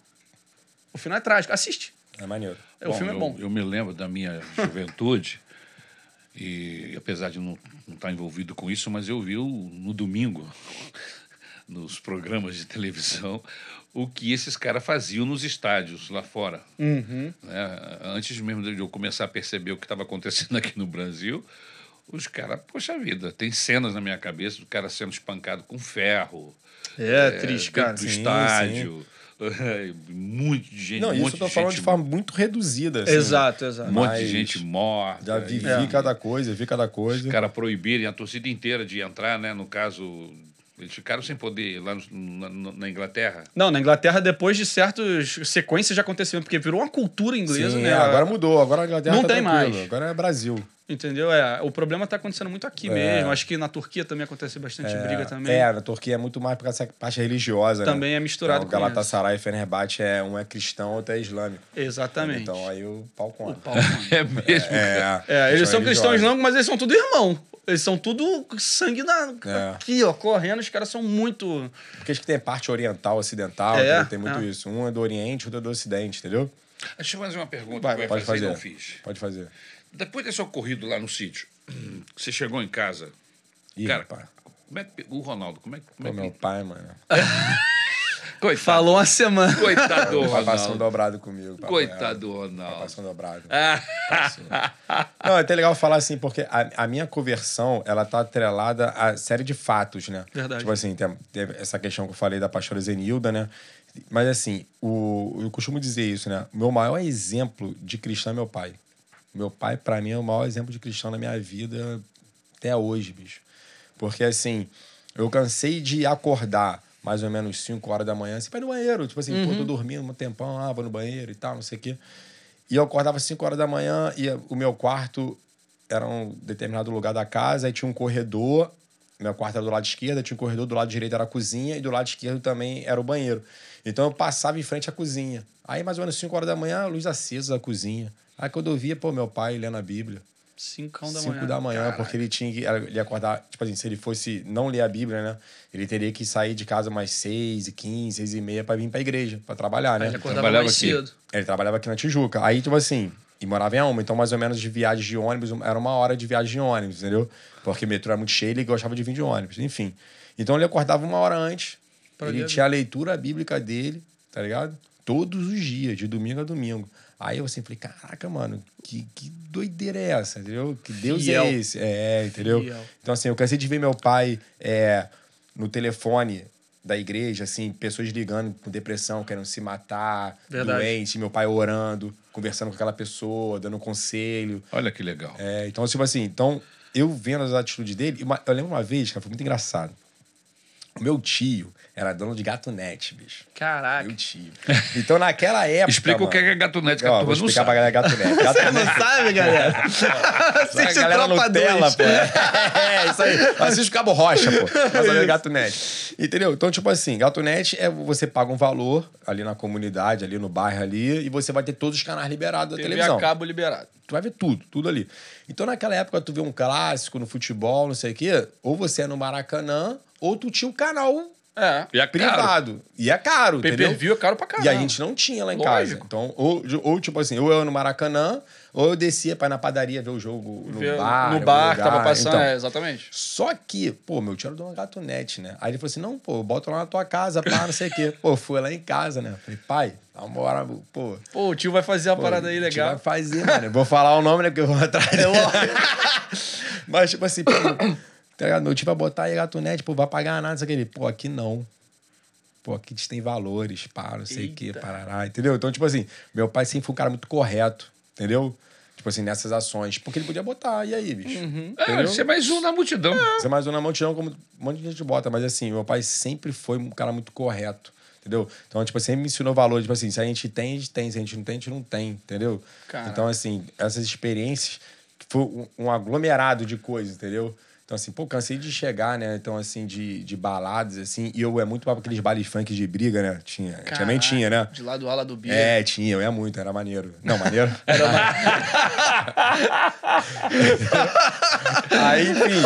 O final é trágico. Assiste. É maneiro. o filme é eu, bom. Eu me lembro da minha juventude, e apesar de não estar envolvido com isso, mas eu vi o- no domingo, nos programas de televisão, o que esses caras faziam nos estádios lá fora. Uhum. né? Antes mesmo de eu começar a perceber o que estava acontecendo aqui no Brasil, Os caras, poxa vida, tem cenas na minha cabeça do cara sendo espancado com ferro. É, triste, dentro cara. do Sim, estádio. muito de gente. Não, isso eu tô de falando gente, de forma muito reduzida. assim. Exato, exato. Um monte de Mas gente morta. Já vivi É. cada coisa, vi cada coisa. Os caras proibirem a torcida inteira de entrar, né? No caso, eles ficaram sem poder lá no- na, na Inglaterra. Não, na Inglaterra, depois de certas sequências já aconteceu, porque virou uma cultura inglesa, Sim, né? é, agora mudou, agora a Inglaterra Não tá tem tranquilo, mais. Agora é Brasil. Entendeu? É, o problema tá acontecendo muito aqui É. mesmo. Acho que na Turquia também acontece bastante briga também. É, na Turquia é muito mais por essa parte religiosa, né? Também é misturado então, com Galatasaray e Fenerbahçe é um é cristão, outro é islâmico. Exatamente. Então aí o pau O conta. É mesmo. É, É, eles são cristãos islâmicos, mas eles são tudo irmão. Eles são tudo sangue na... É. aqui, ó, correndo. Os caras são muito. Porque acho que tem parte oriental, ocidental, É, tem muito é. isso. Um é do Oriente, outro é do Ocidente, entendeu? Deixa eu fazer uma pergunta Vai, que eu ia Pode fazer fazer. não fiz. Pode fazer. Depois desse ocorrido lá no sítio, você chegou em casa. Ih, cara, rapaz. como é que, o Ronaldo, como é, como Pô, é que meu pai, mano. Coitado. Falou uma semana. Coitado do Ronaldo. dobrado comigo. papai. Coitado do Ronaldo. passou dobrado. Ah, Não, é até legal falar assim, porque a, a minha conversão, ela tá atrelada a série de fatos, né? Verdade. Tipo assim, tem, teve essa questão que eu falei da pastora Zenilda, né? Mas assim, o, eu costumo dizer isso, né? O meu maior exemplo de cristão é meu pai. Meu pai, pra mim, é o maior exemplo de cristão na minha vida até hoje, bicho. Porque assim, eu cansei de acordar mais ou menos 5 horas da manhã, assim, pra ir no banheiro. Tipo assim, pô, tô dormindo um tempão, ah, vou no banheiro e tal, não sei o quê. E eu acordava 5 horas da manhã e o meu quarto era um determinado lugar da casa, aí tinha um corredor. Meu quarto era do lado esquerdo, tinha um corredor, do lado direito era a cozinha e do lado esquerdo também era o banheiro. Então eu passava em frente à cozinha. Aí mais ou menos 5 horas da manhã, luz acesa da cozinha. Aí quando eu via, pô, meu pai lendo a Bíblia. Cincão da 5 manhã. da manhã, porque ele tinha que ele ia acordar, tipo assim, se ele fosse não ler a Bíblia, né? Ele teria que sair de casa mais 6 e 15, 6 e meia pra vir pra igreja, pra trabalhar, né? Ele acordava Trabalhava mais aqui. cedo. Ele trabalhava aqui na Tijuca. Aí, tipo assim, e morava em Alma. Então, mais ou menos de viagem de ônibus, era uma hora de viagem de ônibus, entendeu? Porque o metrô era muito cheio e ele gostava de vir de ônibus. Enfim. Então, ele acordava uma hora antes. Pra ele tinha a leitura bíblica dele, tá ligado? Todos os dias, de domingo a domingo. Aí eu assim, falei, caraca, mano, que, que doideira é essa, entendeu? Que Deus Fiel. é esse? É, entendeu? Fiel. Então, assim, eu cansei de ver meu pai é, no telefone da igreja, assim, pessoas ligando com depressão, querendo se matar, Verdade. doente, meu pai orando, conversando com aquela pessoa, dando conselho. olha que legal. É, então, tipo assim, então, eu vendo as atitudes dele, eu lembro uma vez, cara, foi muito engraçado. O meu tio era dono de gato net, bicho. Caraca. Meu tio. Então, naquela época. Explica o que mano, é gatunete, que a vou turma não explicar pra galera gato net. Gato Você não sabe, galera? a Assiste galera Tropa Nutella, 2. pô. É, isso aí. Assiste o Cabo Rocha, pô. Pra saber Gato Net. Entendeu? Então, tipo assim, Gato Net é você paga um valor ali na comunidade, ali no bairro ali, e você vai ter todos os canais liberados da TV televisão. a cabo liberado. Tu vai ver tudo, tudo ali. Então, naquela época, tu vê um clássico no futebol, não sei o quê, ou você é no Maracanã, ou tu tinha um canal É. E é caro. privado. E é caro, Pay per view é caro pra caralho. E a gente não tinha lá em casa. Lógico. Então, ou, ou tipo assim, ou eu ia no Maracanã, ou eu descia pra ir na padaria ver o jogo no Vê- bar. no bar que tava passando. Então, é, exatamente. Só que, pô, meu tio era do gatonete, né? Aí ele falou assim: não, pô, bota lá na tua casa, pá, não sei o quê. Pô, fui lá em casa, né? Falei, pai, hora, pô. Pô, o tio vai fazer a pô, parada aí legal. Vai fazer, mano. Eu vou falar o nome, né? Porque eu vou atrás. Mas, tipo assim, pô, tá ligado? Meu tio vai botar aí gatonete, pô, vai pagar nada, isso aqui. Ele, pô, aqui não. Pô, aqui a gente tem valores, pá, não sei o quê, parará, entendeu? Então, tipo assim, meu pai sempre foi um cara muito correto, entendeu? Tipo assim, nessas ações. Porque ele podia botar, e aí, bicho? É, Entendeu? você é mais um na multidão. Você é mais um na multidão, como um monte de gente bota. Mas assim, meu pai sempre foi um cara muito correto. Entendeu? Então, tipo, sempre me ensinou valor. Tipo assim, se a gente tem, a gente tem. Se a gente não tem, a gente não tem. Entendeu? Caraca. Então, assim, essas experiências foi um aglomerado de coisas, entendeu? Então, assim, pô, cansei de chegar, né? Então, assim, de, de baladas, assim. E eu é muito para aqueles bailes funk de briga, né? Tinha. Antigamente tinha, né? De lá do ala do Bia. É, tinha, eu ia muito, era maneiro. Não, maneiro? aí, enfim.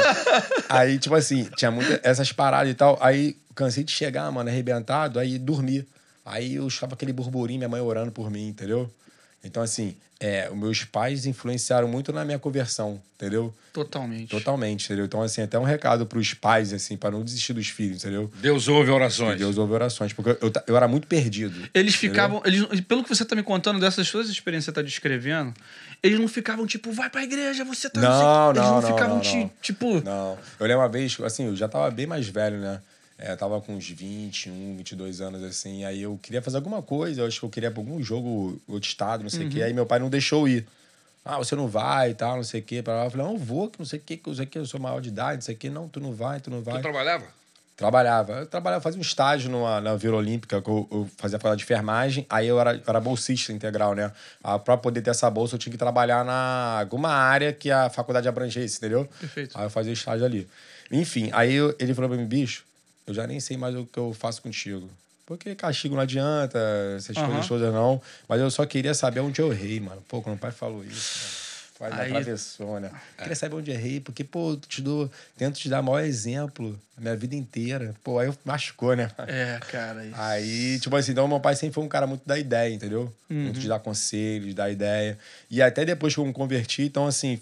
Aí, tipo assim, tinha muitas essas paradas e tal. Aí cansei de chegar, mano, arrebentado, aí dormi. Aí eu estava aquele burburinho, minha mãe orando por mim, entendeu? Então, assim, é, os meus pais influenciaram muito na minha conversão, entendeu? Totalmente. Totalmente, entendeu? Então, assim, até um recado pros pais, assim, para não desistir dos filhos, entendeu? Deus ouve orações. Deus ouve orações, porque eu, eu era muito perdido. Eles ficavam. Eles, pelo que você tá me contando dessas suas experiências que você tá descrevendo, eles não ficavam tipo, vai pra igreja, você tá. Não, não, não, eles não, não, ficavam não, não. tipo. Não. Eu lembro uma vez, assim, eu já tava bem mais velho, né? É, eu tava com uns 21, 22 anos, assim. Aí eu queria fazer alguma coisa, eu acho que eu queria ir pra algum jogo, outro estado, não sei o quê. Aí meu pai não deixou eu ir. Ah, você não vai e tal, não sei o quê. Pra lá. Eu falei, não, eu vou, que não sei o quê, que não sei o quê, eu sou maior de idade, não sei o quê. Não, tu não vai, tu não vai. Tu trabalhava? Trabalhava. Eu trabalhava, fazia um estágio numa, na Vila Olímpica, que eu, eu fazia faculdade de enfermagem, aí eu era, eu era bolsista integral, né? Ah, pra poder ter essa bolsa, eu tinha que trabalhar na alguma área que a faculdade abrangesse, entendeu? Perfeito. Aí eu fazia estágio ali. Enfim, aí eu- ele falou pra mim, bicho, eu já nem sei mais o que eu faço contigo. Porque castigo não adianta, essas Aham. coisas todas não. Mas eu só queria saber onde eu errei, mano. Pô, quando o pai falou isso, mano. Quase Aí- atravessou, né? Queria saber onde errei, porque, pô, te dou, tento te dar o maior exemplo a minha vida inteira. Pô, aí eu machucou, né? É, cara. Isso. Aí, tipo assim, então meu pai sempre foi um cara muito da ideia, entendeu? Muito de dar conselhos, dar ideia. E até depois que eu me converti, então assim,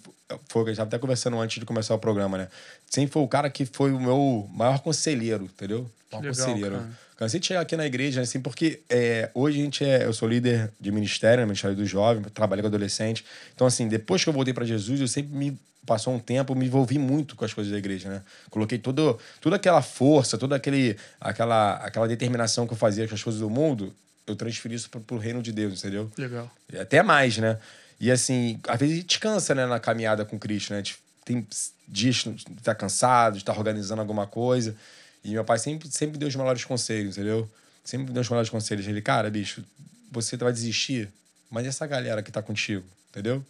foi o que a gente tava até conversando antes de começar o programa, né? Sempre foi o cara que foi o meu maior conselheiro, entendeu? Maior Legal, conselheiro. cara. Cansei de chegar aqui na igreja, assim, porque é, hoje a gente é. Eu sou líder de ministério, né? Ministério do Jovem, trabalho com adolescente. Então, assim, depois que eu voltei para Jesus, eu sempre me. Passou um tempo, me envolvi muito com as coisas da igreja, né? Coloquei todo, toda aquela força, toda aquele, aquela, aquela determinação que eu fazia com as coisas do mundo, eu transferi isso pro, pro reino de Deus, entendeu? Legal. E Até mais, né? E assim, às vezes a gente cansa, né, na caminhada com Cristo, né? A gente tem dias de estar cansado, de estar organizando alguma coisa. E meu pai sempre, sempre deu os melhores conselhos, entendeu? Sempre deu os melhores conselhos. Ele, cara, bicho, você vai desistir, mas e essa galera que tá contigo, entendeu?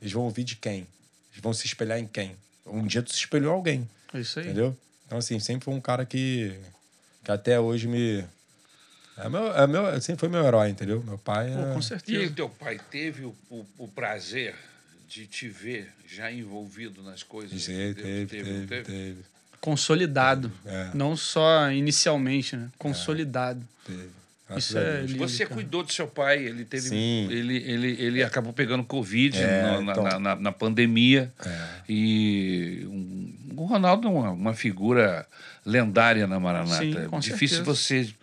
Eles vão ouvir de quem? Eles vão se espelhar em quem? Um dia tu se espelhou em alguém, É isso aí. entendeu? Então, assim, sempre foi um cara que, que até hoje me. É meu, é meu, sempre foi meu herói, entendeu? Meu pai. Pô, é- com E certeza. teu pai teve o, o, o prazer de te ver já envolvido nas coisas de Teve, teve, não teve, teve, Consolidado. É. Não só inicialmente, né? Consolidado. teve. Graças Isso é lindo, Você cara. cuidou do seu pai, ele teve. Sim. Ele, ele, ele acabou pegando Covid É, na, na- então. na, na- na pandemia. É. E um- o Ronaldo é uma, uma figura lendária na Maranata. Sim, é com difícil certeza. você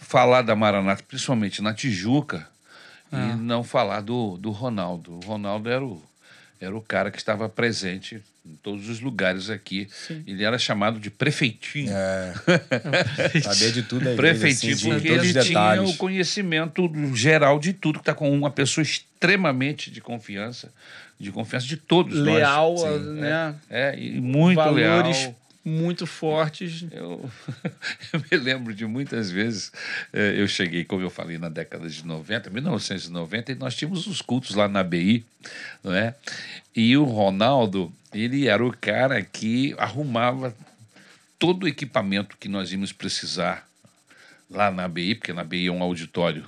falar da Maranata, principalmente na Tijuca, É. e não falar do, do Ronaldo. O Ronaldo era o, era o cara que estava presente em todos os lugares aqui. Ele era chamado de prefeitinho. É. Saber de tudo aí. Prefeitinho, assim, porque ele tinha o conhecimento geral de tudo, que está com uma pessoa extremamente de confiança, de confiança de todos Leal, nós. a- né? É, e muito Valores leal. Muito fortes. Eu, eu me lembro de muitas vezes, eh, eu cheguei, como eu falei, na década de 90, 1990, e nós tínhamos os cultos lá na BI, não é? E o Ronaldo, ele era o cara que arrumava todo o equipamento que nós íamos precisar lá na BI, porque na BI é um auditório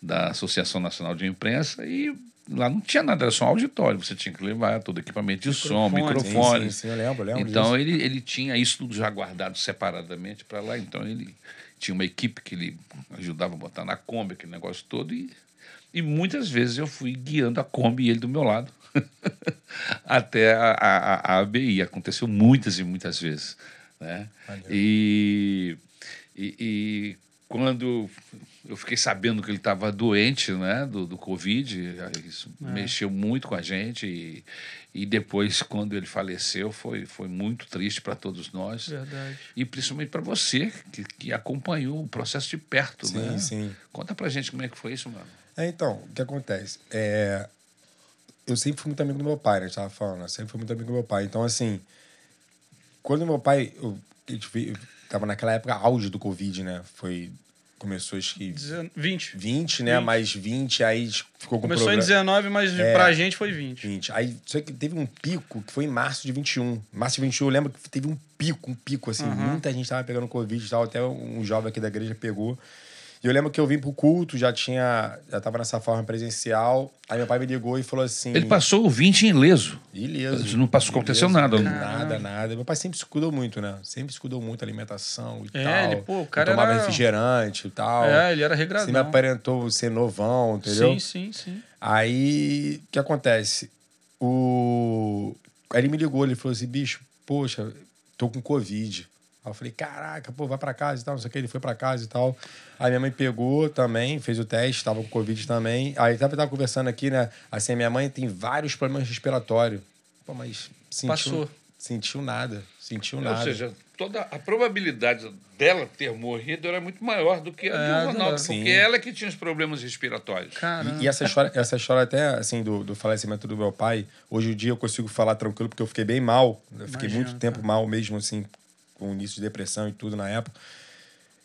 da Associação Nacional de Imprensa, e lá não tinha nada, era só um auditório, você tinha que levar todo equipamento de som, Microfone. Sim, microfone. sim, sim, eu lembro, eu lembro Então disso. ele, ele tinha isso tudo já guardado separadamente para lá. Então ele tinha uma equipe que ele ajudava a botar na Kombi, aquele negócio todo. E, e muitas vezes eu fui guiando a Kombi e ele do meu lado até a, a, a- ABI. Aconteceu muitas e muitas vezes. Né? E, e, e quando eu fiquei sabendo que ele estava doente né, do, do Covid, isso mexeu muito com a gente. E, e depois, quando ele faleceu, foi, foi muito triste para todos nós. Verdade. E principalmente para você, que, que acompanhou o processo de perto. Sim, né? sim. Conta pra gente como é que foi isso, mano. É, então, o que acontece? É, eu sempre fui muito amigo do meu pai, né? A gente tava falando, eu sempre fui muito amigo do meu pai. Então, assim, quando meu pai. Eu, gente veio- tava naquela época auge do Covid, né? Foi. Começou acho que Dezen- 20. 20, né? 20. Mais 20, aí ficou com Começou em programa- 19, mas É. pra gente foi 20. 20. Aí, só que teve um pico que foi em março de 21. Março de 21, eu lembro que teve um pico, um pico, assim. Muita gente tava pegando Covid e tal, até um jovem aqui da igreja pegou. E eu lembro que eu vim pro culto, já tinha. Já tava nessa forma presencial. Aí meu pai me ligou e falou assim. Ele passou o 20 ileso. Ileso. Não passou, aconteceu nada. Nada, nada. Meu pai sempre se cuidou muito, né? Sempre se cuidou muito alimentação e É, tal. ele, pô, o cara tomava era- refrigerante e tal. É, ele era Sempre me regradão. aparentou ser novão, entendeu? Sim, sim, sim. Aí, o que acontece? O... Aí ele me ligou, ele falou assim, bicho, poxa, tô com Covid. Aí eu falei, caraca, pô, vai pra casa e tal, não sei o que. Ele foi pra casa e tal. Aí minha mãe pegou também, fez o teste, tava com Covid também. Aí tava, tava conversando aqui, né? Assim, a minha mãe tem vários problemas respiratórios. Pô, mas sentiu... Passou. Sentiu nada, sentiu Ou nada. seja, toda a probabilidade dela ter morrido era muito maior do que a É, do Ronaldo, sim. porque ela é que tinha os problemas respiratórios. Caramba. E, e essa história, essa história até, assim, do, do falecimento do meu pai, hoje em dia eu consigo falar tranquilo, porque eu fiquei bem mal. Eu fiquei Imagino, muito tempo mal mesmo, assim, com início de depressão e tudo na época.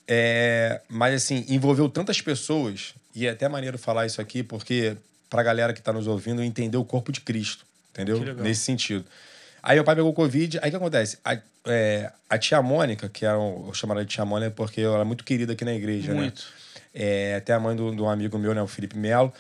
É, mas, assim, envolveu tantas pessoas, e é até maneiro falar isso aqui, porque pra galera que tá nos ouvindo entender o corpo de Cristo, entendeu? Nesse sentido. Aí meu pai pegou Covid, aí o que acontece? A, é, a tia Mônica, que era, um, eu chamo ela de tia Mônica porque ela é muito querida aqui na igreja, Muito. né? É, até a mãe do, do amigo meu, né, o Felipe Melo,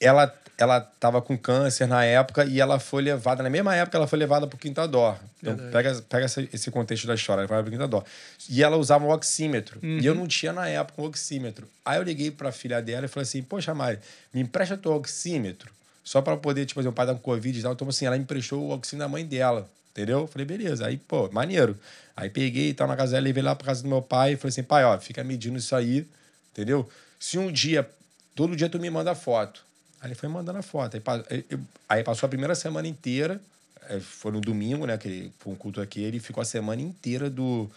ela ela tava com câncer na época e ela foi levada, na mesma época ela foi levada pro Quintador. Então Verdade. pega, pega essa- esse contexto da história, ela foi levada pro Quintador. E ela usava um oxímetro. E Uhum. eu não tinha na época um oxímetro. Aí eu liguei pra filha dela e falei assim, poxa Mari, me empresta teu oxímetro. Só pra poder, tipo, assim, o pai tá com Covid e tal. Então, assim, ela emprestou o oxímetro da mãe dela. Entendeu? Eu Falei, beleza. Aí, pô, maneiro. Aí peguei e tal na casa dela, levei lá pra casa do meu pai e falei assim, pai, ó, fica medindo isso aí, entendeu? Se um dia, todo dia tu me manda foto. Aí ele foi mandando a foto. Aí, aí- passou a primeira semana inteira, eh, foi no domingo, né, que ele- foi um culto aqui, ele ficou a semana inteira do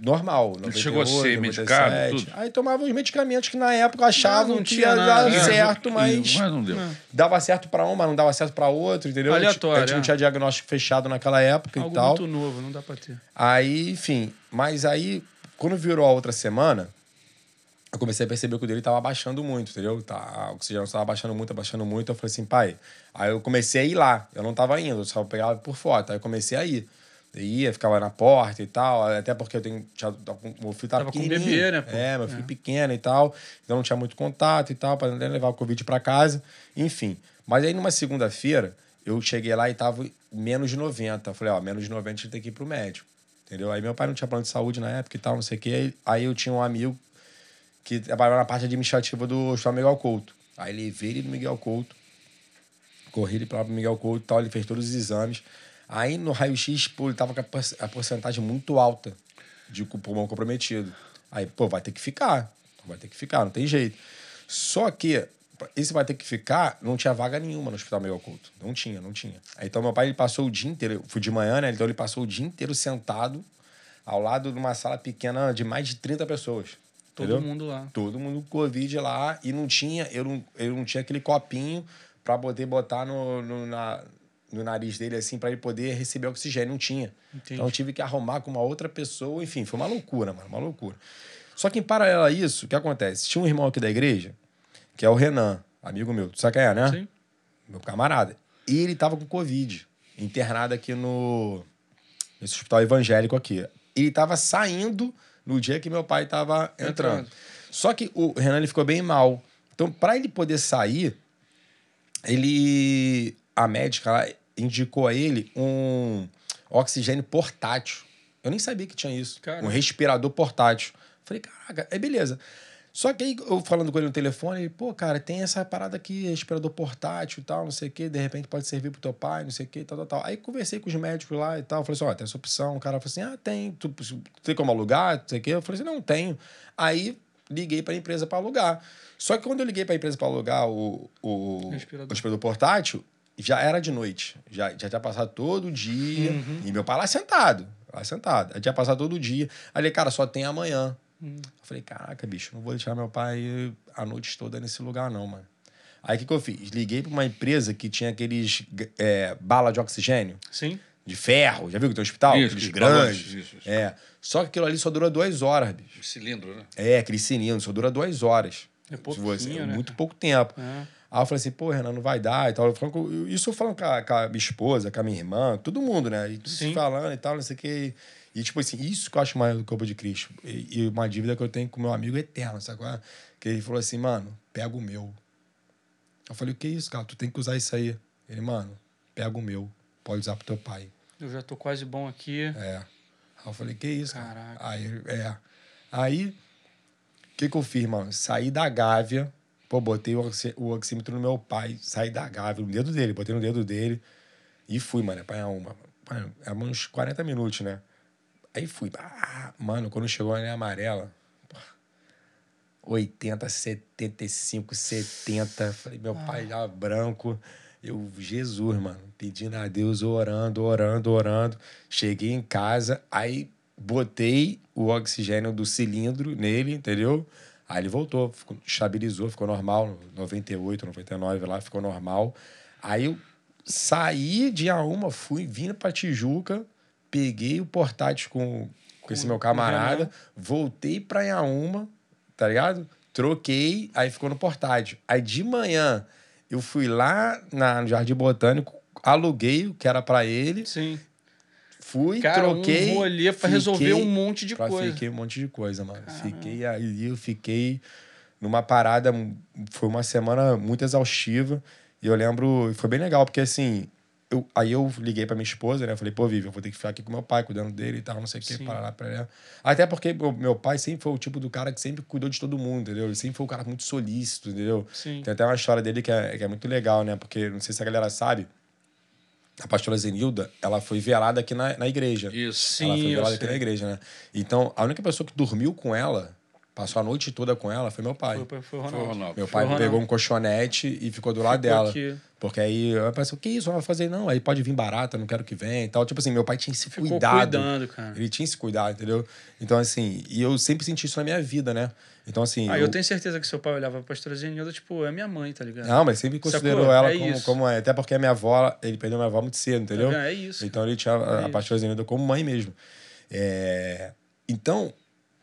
normal. Ele chegou a ser medicado, tudo? Aí tomava os medicamentos que na época achavam Não, não que tinha ia nada. dar É, certo, mas mas não deu. dava certo pra um, mas não dava certo pra outro, entendeu? Aleatório, A gente não é. tinha diagnóstico fechado naquela época Algo e tal. muito novo, não dá pra ter. Aí, enfim, mas aí, quando virou a outra semana, eu comecei a perceber que o dele tava baixando muito, entendeu? Tá, a oxigênio tava baixando muito, baixando muito. Eu falei assim, pai. Aí eu comecei a ir lá. Eu não tava indo, eu só pegava por foto. Aí eu comecei a ir. Eu ia, ficava na porta e tal, até porque eu tenho. Tinha, meu filho tava, Tava com bebê, né, pô? É, meu filho pequeno e tal. Então não tinha muito contato e tal, para levar o Covid para casa. Enfim. Mas aí numa segunda-feira, eu cheguei lá e tava menos de 90. Eu falei, ó, menos de 90 a gente tem que ir pro médico. Entendeu? Aí meu pai não tinha plano de saúde na época e tal, não sei o quê. Aí eu tinha um amigo que trabalhava na parte administrativa do Hospital Miguel Couto. Aí levei ele no Miguel Couto, corri ele para o Miguel Couto e tal, ele fez todos os exames. Aí no raio-x, pô, ele tava com a por- a porcentagem muito alta de pulmão comprometido. Aí, pô, vai ter que ficar. Vai ter que ficar, não tem jeito. Só que esse vai ter que ficar, não tinha vaga nenhuma no Hospital Miguel Couto. Não tinha, não tinha. Aí, então meu pai ele passou o dia inteiro, eu fui de manhã, né? Então ele passou o dia inteiro sentado ao lado de uma sala pequena de mais de 30 pessoas. Todo entendeu? mundo lá. todo mundo com Covid lá e não tinha, eu não, eu não tinha aquele copinho para poder botar no, no, na- no nariz dele assim para ele poder receber oxigênio, não tinha. Entendi. Então eu tive que arrumar com uma outra pessoa, enfim, foi uma loucura, mano, uma loucura. Só que em paralelo a isso, o que acontece? Tinha um irmão aqui da igreja, que é o Renan, amigo meu, tu sabe quem é, né? Sim. Meu camarada. E ele tava com Covid, internado aqui no nesse hospital evangélico aqui. Ele tava saindo no dia que meu pai tava entrando. Entrando. Só que o Renan ele ficou bem mal. Então, para ele poder sair, ele a médica lá indicou a ele um oxigênio portátil. Eu nem sabia que tinha isso. Um respirador portátil. Falei, caraca, é beleza. Só que aí, eu falando com ele no telefone, ele, pô, cara, tem essa parada aqui, respirador portátil e tal, não sei o quê, de repente pode servir pro teu pai, não sei o quê, tal, tal, tal. Aí conversei com os médicos lá e tal, falei assim, ó, tem essa opção. O cara falou assim, ah, tem, tu, tu tem como alugar, não sei o quê. Eu falei assim, não, tenho. Aí liguei pra empresa pra alugar. Só que quando eu liguei pra empresa pra alugar o, o, Respirador. o respirador portátil, já era de noite. Já, já tinha passado todo dia. E meu pai lá sentado. Lá sentado. Já tinha passado todo dia. Aí cara, só tem amanhã. Eu falei, caraca, bicho, não vou deixar meu pai a noite toda nesse lugar, não, mano. Aí o que, que eu fiz? Liguei pra uma empresa que tinha aqueles é, bala de oxigênio, Sim. de ferro. Já viu que tem um hospital? Isso, aqueles que grandes. isso, isso. É. Só que aquilo ali só dura duas horas, bicho. Cilindro, né? É, aquele sininho, só dura duas horas. É Se você- né, Muito pouco tempo. É. Aí eu falei assim, pô, Renan, não vai dar e tal. Eu falando isso eu falando com a, com a minha esposa, com a minha irmã, todo mundo, né? E tudo Sim. falando e tal, não sei o quê. E, tipo assim, isso que eu acho mais do corpo de Cristo. E, e uma dívida que eu tenho com meu amigo eterno, sabe é? Que ele falou assim, mano, pega o meu. Eu falei, o que é isso, cara? Tu tem que usar isso aí. Ele, mano, pega o meu. Pode usar pro teu pai. Eu já tô quase bom aqui. É. Aí eu falei, que isso, cara? Caraca. Aí, ele, é. Aí, o que que eu fiz, mano? Saí da Gávea, pô, botei o, oxi- o oxímetro no meu pai, saí da Gávea, no dedo dele, botei no dedo dele e fui, mano, pra uma. Mano, é uns 40 minutos, né? Aí fui. Ah, mano, quando chegou a linha amarela, pô, 80, 75, 70. Falei, meu pai já branco. Eu, Jesus, mano, pedindo a Deus, orando, orando, orando. Cheguei em casa, aí botei o oxigênio do cilindro nele, entendeu? Aí ele voltou, ficou, estabilizou, ficou normal, 98, 99 lá, ficou normal. Aí eu saí de Auma, fui vindo pra Tijuca, peguei o portátil com, com esse meu camarada, voltei pra Iaúma, tá ligado? Troquei, aí ficou no portátil. Aí de manhã eu fui lá na, no Jardim Botânico, aluguei o que era pra ele, Sim. fui, Cara, troquei. um rolê pra resolver um monte de coisa. Fiquei um monte de coisa, mano. Fiquei aí, eu fiquei numa parada, foi uma semana muito exaustiva. E eu lembro, foi bem legal, porque assim, eu, aí eu liguei pra minha esposa, né? Eu falei, pô, Vivi, eu vou ter que ficar aqui com meu pai, cuidando dele e tal, não sei o que, parará, parará. Até porque meu, meu pai sempre foi o tipo do cara que sempre cuidou de todo mundo, entendeu? Ele sempre foi um cara muito solícito, entendeu? Sim. Tem até uma história dele que é, que é muito legal, né? Porque não sei se a galera sabe, a pastora Zenilda, ela foi velada aqui na, na igreja. Isso. ela Sim, foi eu velada aqui na igreja, né? Então, a única pessoa que dormiu com ela, passou a noite toda com ela, foi meu pai. Foi, foi, o Foi o Ronaldo. Ronaldo. Meu pai Ronaldo. pegou um colchonete e ficou do lado Ficou dela. aqui. Porque aí eu pensei, o que isso? Ela vai fazer, não, aí pode vir barata, não quero que venha e tal. Tipo assim, meu pai tinha esse Ficou cuidado. cuidando, cara. Ele tinha esse cuidado, entendeu? Então, assim, e eu sempre senti isso na minha vida, né? Então, assim. Aí eu tenho certeza que seu pai olhava pra pastora Zenilda, tipo, é minha mãe, tá ligado? Não, mas sempre considerou Sacou? ela É como, como é. Até porque a minha avó, ele perdeu minha avó muito cedo, entendeu? vendo? É isso, Então ele tinha a, a isso. pastora Zenilda como mãe mesmo. É, Então,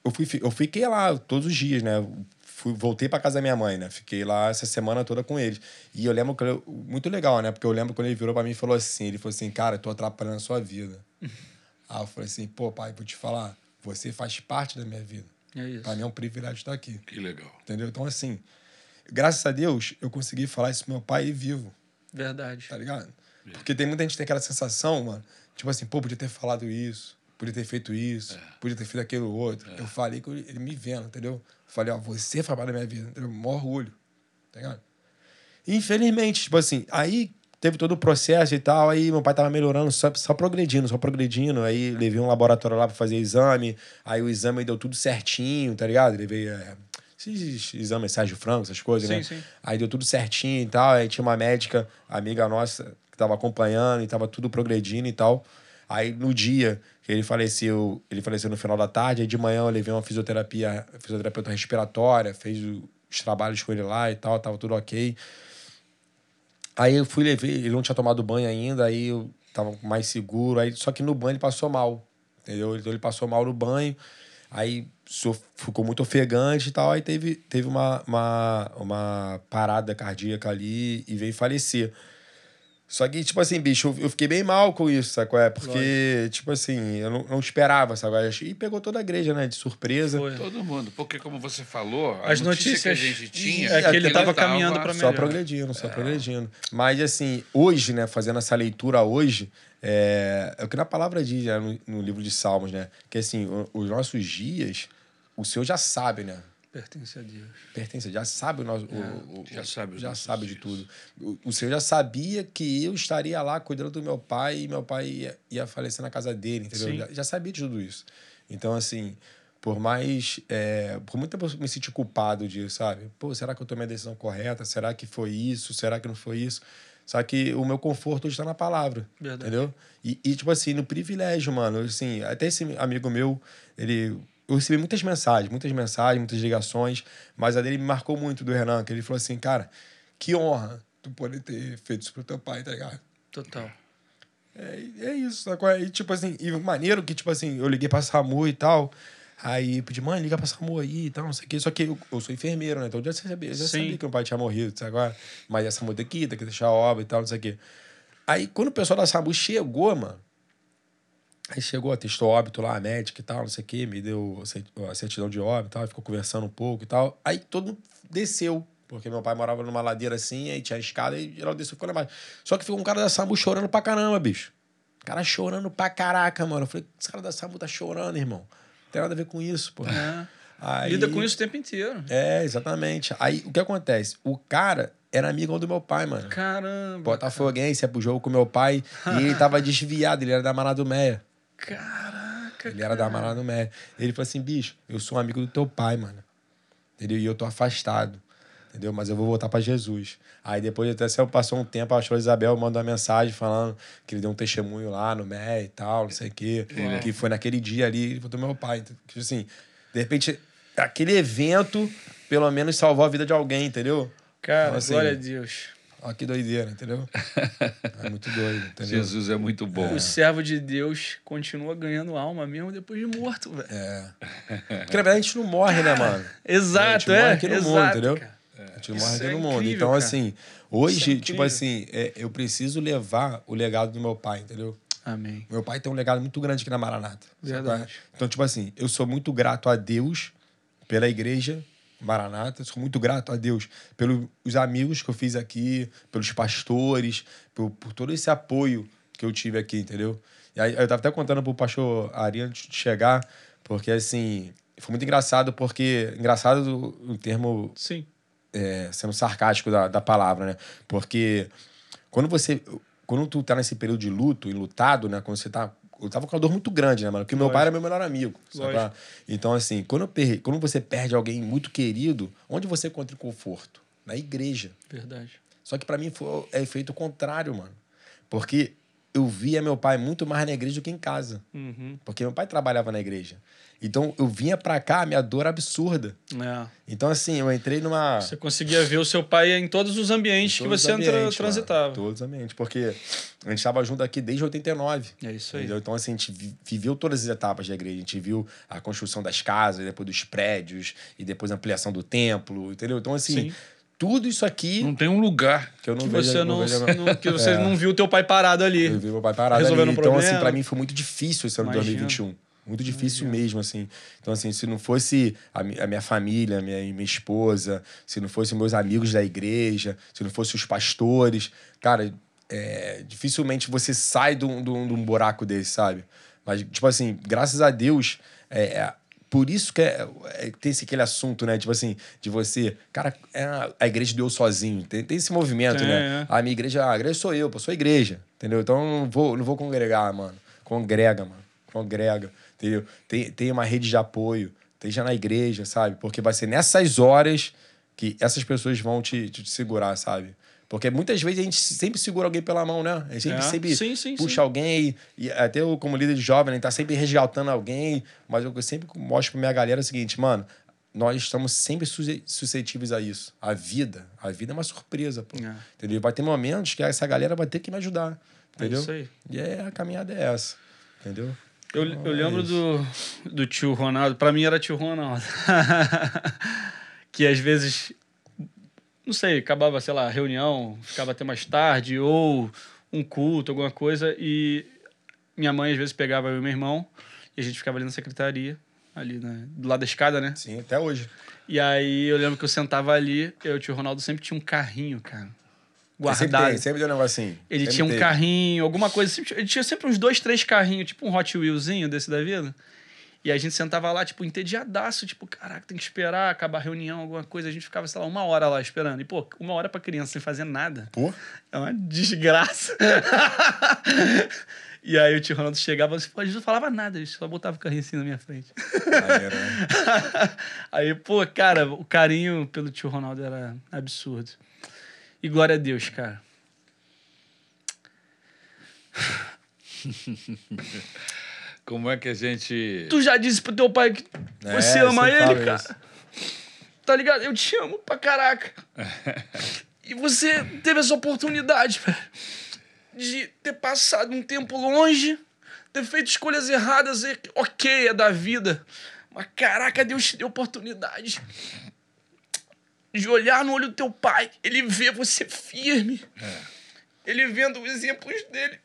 eu, fui, eu fiquei lá todos os dias, né? Fui, voltei pra casa da minha mãe, né? Fiquei lá essa semana toda com eles. E eu lembro que eu- muito legal, né? Porque eu lembro quando ele virou pra mim e falou assim: ele falou assim, cara, eu tô atrapalhando a sua vida. Aí eu falei assim, pô, pai, vou te falar, você faz parte da minha vida. É isso. Pra mim é um privilégio estar aqui. Que legal. Entendeu? Então, assim, graças a Deus, eu consegui falar isso pro meu pai vivo, Verdade. tá ligado? Porque tem muita gente que tem aquela sensação, mano, tipo assim, pô, podia ter falado isso, podia ter feito isso, podia ter feito aquilo outro. Eu falei com ele, me vendo, entendeu? Eu falei, ó, você faz parte da minha vida, entendeu? Mó orgulho, tá ligado? Infelizmente, tipo assim, aí teve todo o processo e tal, aí meu pai tava melhorando, só, só progredindo, só progredindo. Aí levei um laboratório lá pra fazer exame, aí o exame deu tudo certinho, tá ligado? Levei é, esses exames Sérgio Franco, essas coisas, Sim, né? sim. Aí deu tudo certinho e tal, aí tinha uma médica, amiga nossa, que tava acompanhando e tava tudo progredindo e tal. Aí no dia que ele faleceu, ele faleceu no final da tarde, aí de manhã eu levei uma fisioterapia, fisioterapeuta respiratória, fez os trabalhos com ele lá e tal, tava tudo ok. Aí eu fui levei, ele não tinha tomado banho ainda, aí eu tava mais seguro, aí só que no banho ele passou mal, entendeu? Então ele passou mal no banho, aí ficou muito ofegante e tal, aí teve, teve uma, uma, uma parada cardíaca ali e veio falecer. Só que, tipo assim, bicho, eu- eu fiquei bem mal com isso, sabe qual é? Porque, tipo assim, eu não, não esperava, é? E pegou toda a igreja, né, de surpresa. Foi. Todo mundo. Porque, como você falou, As notícia que a notícias- gente tinha... É que ele tava tava caminhando pra Só melhor. progredindo, só progredindo. Mas, assim, hoje, né, fazendo essa leitura hoje, é, é o que na palavra diz né, no, no livro de Salmos, né? Que, assim, os nossos dias, o Senhor já sabe, né? Pertence a Deus. Pertence, já sabe o nosso. o- o- já sabe já sabe de dias. tudo. O, o Senhor já sabia que eu estaria lá cuidando do meu pai e meu pai ia, ia falecer na casa dele, entendeu? Já, já sabia de tudo isso. Então, assim, por mais. é, por muito tempo eu me senti culpado disso, sabe? Pô, será que eu tomei a decisão correta? Será que foi isso? Será que não foi isso? Só que o meu conforto hoje está na palavra. Verdade. Entendeu? E, e, tipo assim, no privilégio, mano, assim, até esse amigo meu, ele. Eu recebi muitas mensagens, muitas mensagens, muitas ligações, mas a dele me marcou muito do Renan, que ele falou assim, cara, que honra tu poder ter feito isso pro teu pai, tá ligado? Total. É, é isso, sacou? E tipo assim, e maneiro que, tipo assim, eu liguei pra Samu e tal. Aí pedi, mãe, liga pra SAMU aí e tal, não sei o quê. Só que eu, eu sou enfermeiro, né? Então eu já sabia, já Sim. sabia que meu pai tinha morrido, sabe agora? Mas a SAMU ir, tem que deixar a obra e tal, não sei o quê. Aí quando o pessoal da SAMU chegou, mano, Aí chegou, atestou óbito lá, a médica e tal, não sei o quê, me deu a certidão de óbito e tal, ficou conversando um pouco e tal. Aí todo mundo desceu, porque meu pai morava numa ladeira assim, aí tinha a escada e geral desceu ficou lá embaixo. Só que ficou um cara da SAMU chorando pra caramba, bicho. O cara chorando pra caraca, mano. Eu falei, esse cara da SAMU tá chorando, irmão. Não tem nada a ver com isso, pô. É. Aí- Lida com isso o tempo inteiro. É, exatamente. Aí o que acontece? O cara era amigo do meu pai, mano. Caramba. Botafoguense, ia pro jogo com meu pai e ele tava desviado, ele era da Maná do Meia. Caraca. Ele era da Maná do Meia. Ele falou assim, bicho, eu sou um amigo do teu pai, mano. Entendeu? E eu tô afastado. Entendeu? Mas eu vou voltar pra Jesus. Aí depois até se passou um tempo, a Show Isabel mandou uma mensagem falando que ele deu um testemunho lá no Meia e tal, não sei o quê. Que foi naquele dia ali, ele voltou meu pai. Então, Tipo assim, de repente, aquele evento, pelo menos, salvou a vida de alguém, entendeu? Cara, Então, assim, glória a Deus. Ó, que doideira, entendeu? É muito doido, entendeu? Jesus é muito bom. O servo de Deus continua ganhando alma mesmo depois de morto, velho. É. Porque na verdade a gente não morre, né, mano? a Exato, gente morre é. aqui no exato, mundo, entendeu? cara. A gente não morre aqui é no mundo. incrível, Então, cara. assim, é hoje, incrível. tipo assim, é, eu preciso levar o legado do meu pai, entendeu? Amém. Meu pai tem um legado muito grande aqui na Maranata. Verdade. é? Então, tipo assim, eu sou muito grato a Deus pela igreja Maranata, sou muito grato a Deus pelos amigos que eu fiz aqui, pelos pastores, por, por todo esse apoio que eu tive aqui, entendeu? E aí, eu tava até contando pro pastor Ari antes de chegar, porque assim, foi muito engraçado, porque. Engraçado o, termo Sim. é, sendo sarcástico da, da palavra, né? Porque quando você. Quando tu tá nesse período de luto, enlutado, né? Quando você tá. Eu tava com uma dor muito grande, né, mano? Porque meu pai era meu melhor amigo. sabe? Então, assim, quando, eu per- quando você perde alguém muito querido, onde você encontra conforto? Na igreja. Verdade. Só que pra mim foi é efeito contrário, mano. Porque eu via meu pai muito mais na igreja do que em casa. Uhum. Porque meu pai trabalhava na igreja. Então eu vinha pra cá, minha dor era absurda. É. Então, assim, eu entrei numa. Você conseguia ver o seu pai em todos os ambientes que Todos você os entra- ambientes, transitava. mano. Todos os ambientes. Porque a gente estava junto aqui desde 89. É isso aí. Entendeu? Então, assim, a gente vi- viveu todas as etapas da igreja. A gente viu a construção das casas, depois dos prédios, e depois a ampliação do templo, entendeu? Então, assim, Sim. Tudo isso aqui Não tem um lugar. que eu não Que vejo... você, não, vejo- não- que você É. não viu o teu pai parado ali. Eu vi meu pai parado Resolvendo ali. um Então, problema. assim, pra mim foi muito difícil esse ano de Imagino. 2021. Muito difícil mesmo, assim. Então, assim, se não fosse a, a minha família, a minha, minha esposa, se não fossem meus amigos da igreja, se não fossem os pastores, cara, é, dificilmente você sai de um, de um- de um buraco desse, sabe? Mas, tipo assim, graças a Deus, é, é por isso que é, é- tem esse, aquele assunto, né? Tipo assim, de você. Cara, é a, igreja deu sozinho. Tem, tem esse movimento, né? é. A minha igreja, a igreja sou eu, pô, sou a igreja, entendeu? Então eu não vou, não vou congregar, mano. Congrega, mano. Congrega, entendeu? Tem, tem uma rede de apoio, esteja na igreja, sabe? Porque vai ser nessas horas que essas pessoas vão te, te, te segurar, sabe? Porque muitas vezes a gente sempre segura alguém pela mão, né? A gente sempre, É. sempre Sim, sim, puxa sim. alguém, e até eu, como líder de jovem, né, tá sempre resgatando alguém, mas eu sempre mostro pra minha galera o seguinte, mano, nós estamos sempre suscetíveis a isso. A vida, a vida é uma surpresa, pô. É. Entendeu? Vai ter momentos que essa galera vai ter que me ajudar, entendeu? isso aí. E é, a caminhada é essa, entendeu? Eu, eu lembro do, do tio Ronaldo, pra mim era tio Ronaldo. que às vezes, não sei, acabava, sei lá, a reunião, ficava até mais tarde, ou um culto, alguma coisa, e minha mãe às vezes pegava eu e meu irmão, e a gente ficava ali na secretaria, ali né, do lado da escada, né? Sim, até hoje. E aí eu lembro que eu sentava ali, eu e o tio Ronaldo sempre tinha um carrinho, cara. Sempre Guardado. tem, sempre deu um negocinho. Ele Sempre tinha um teve. carrinho, alguma coisa. sempre- Ele tinha sempre uns dois, três carrinhos, tipo um Hot Wheelzinho desse da vida. E a gente sentava lá, tipo, entediadaço, tipo, caraca, tem que esperar acabar a reunião, alguma coisa. A gente ficava, sei lá, uma hora lá esperando. E, pô, uma hora pra criança sem fazer nada. Pô, É uma desgraça. e aí o tio Ronaldo chegava e pô, a gente não falava nada, ele só botava o carrinho assim na minha frente. né? aí, pô, cara, o carinho pelo tio Ronaldo era absurdo. E glória a Deus, cara. Como é que a gente. Tu já disse pro teu pai que É, você ama ele, cara. isso. Tá ligado? Eu te amo pra caraca. e você teve essa oportunidade, velho, de ter passado um tempo longe, ter feito escolhas erradas, e ok, é da vida. Mas caraca, Deus te deu oportunidade de olhar no olho do teu pai, ele vê você firme. É. Ele vendo os exemplos dele.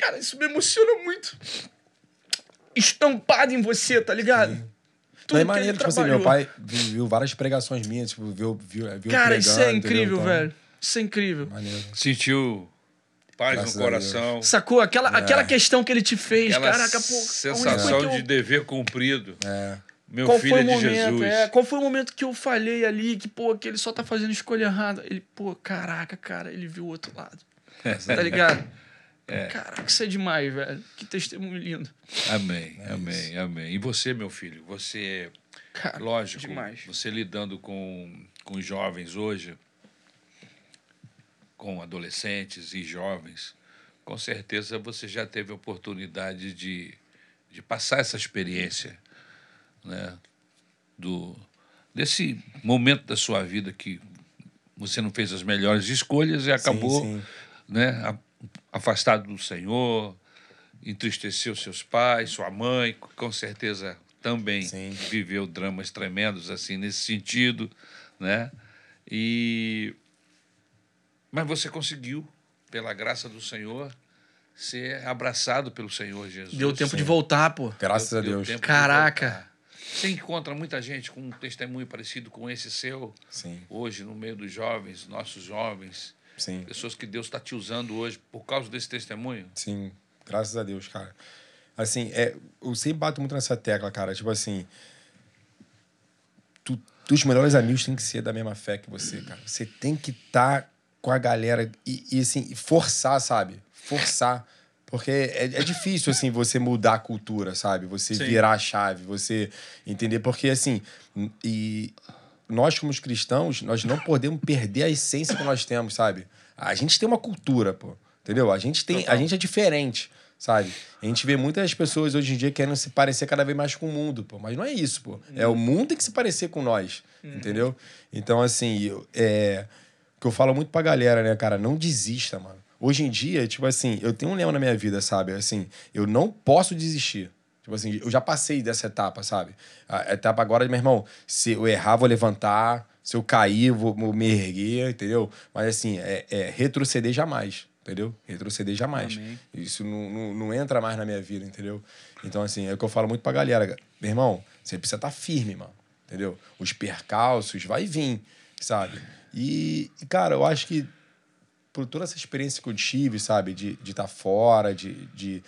Cara, isso me emociona muito. Estampado em você, tá ligado? Sim. Tudo é maneiro, tipo assim, meu pai viu várias pregações minhas, tipo, viu, viu, viu Cara, isso é incrível, então, velho. Isso é incrível. Maneiro. Sentiu paz Graças no coração. Sacou? Aquela, é. aquela questão que ele te fez, Aquela caraca, pô. Sensação eu... de dever cumprido. É. Meu qual filho foi o é momento, Jesus. É, qual foi o momento que eu falhei ali, que, pô, que ele só tá fazendo escolha errada? Ele, pô, caraca, cara, ele viu o outro lado. tá ligado? É. Caraca, isso é demais, velho. Que testemunho lindo. Amém, é amém, isso. amém. E você, meu filho, você, Cara, lógico, demais. você lidando com, com jovens hoje, com adolescentes e jovens, com certeza você já teve a oportunidade de, de passar essa experiência né, do, desse momento da sua vida que você não fez as melhores escolhas e acabou sim, sim. Né, afastado do Senhor, entristeceu seus pais, sua mãe, com certeza também sim. viveu dramas tremendos assim nesse sentido, né? E mas você conseguiu, pela graça do Senhor, ser abraçado pelo Senhor Jesus. Deu tempo Sim. de voltar, pô. Graças deu, a Deus. Caraca. Você encontra muita gente com um testemunho parecido com esse seu Sim. hoje no meio dos jovens, nossos jovens. Sim. Pessoas que Deus está te usando hoje por causa desse testemunho. Sim, graças a Deus, cara. Assim, é, eu sempre bato muito nessa tecla, cara. Tipo assim, tu, os melhores amigos têm que ser da mesma fé que você, cara. Você tem que estar tá com a galera e, e assim, forçar, sabe? Forçar. Porque é, é difícil, assim, você mudar a cultura, sabe? Você Sim. virar a chave, você entender. Porque, assim, e nós, como cristãos, nós não podemos perder a essência que nós temos, sabe? A gente tem uma cultura, pô. Entendeu? A gente, tem, a gente é diferente, sabe? A gente vê muitas pessoas hoje em dia querendo se parecer cada vez mais com o mundo, pô. Mas não é isso, pô. É o mundo tem que se parecer com nós, uhum. entendeu? Então, assim, eu, é que eu falo muito pra galera, né, cara? Não desista, mano. Hoje em dia, tipo assim, eu tenho um lema na minha vida, sabe? Assim, eu não posso desistir. Tipo assim, eu já passei dessa etapa, sabe? A etapa agora, meu irmão, se eu errar, vou levantar. Se eu cair, vou, vou me erguer, entendeu? Mas assim, é, é retroceder jamais, entendeu? Retroceder jamais. Amém. Isso não, não, não, entra mais na minha vida, entendeu? Então, assim, é o que eu falo muito pra galera. Meu irmão, você precisa estar tá firme, mano. Entendeu? Os percalços vai vir, sabe? E, cara, eu acho que por toda essa experiência que eu tive, sabe, de estar de tá fora, de de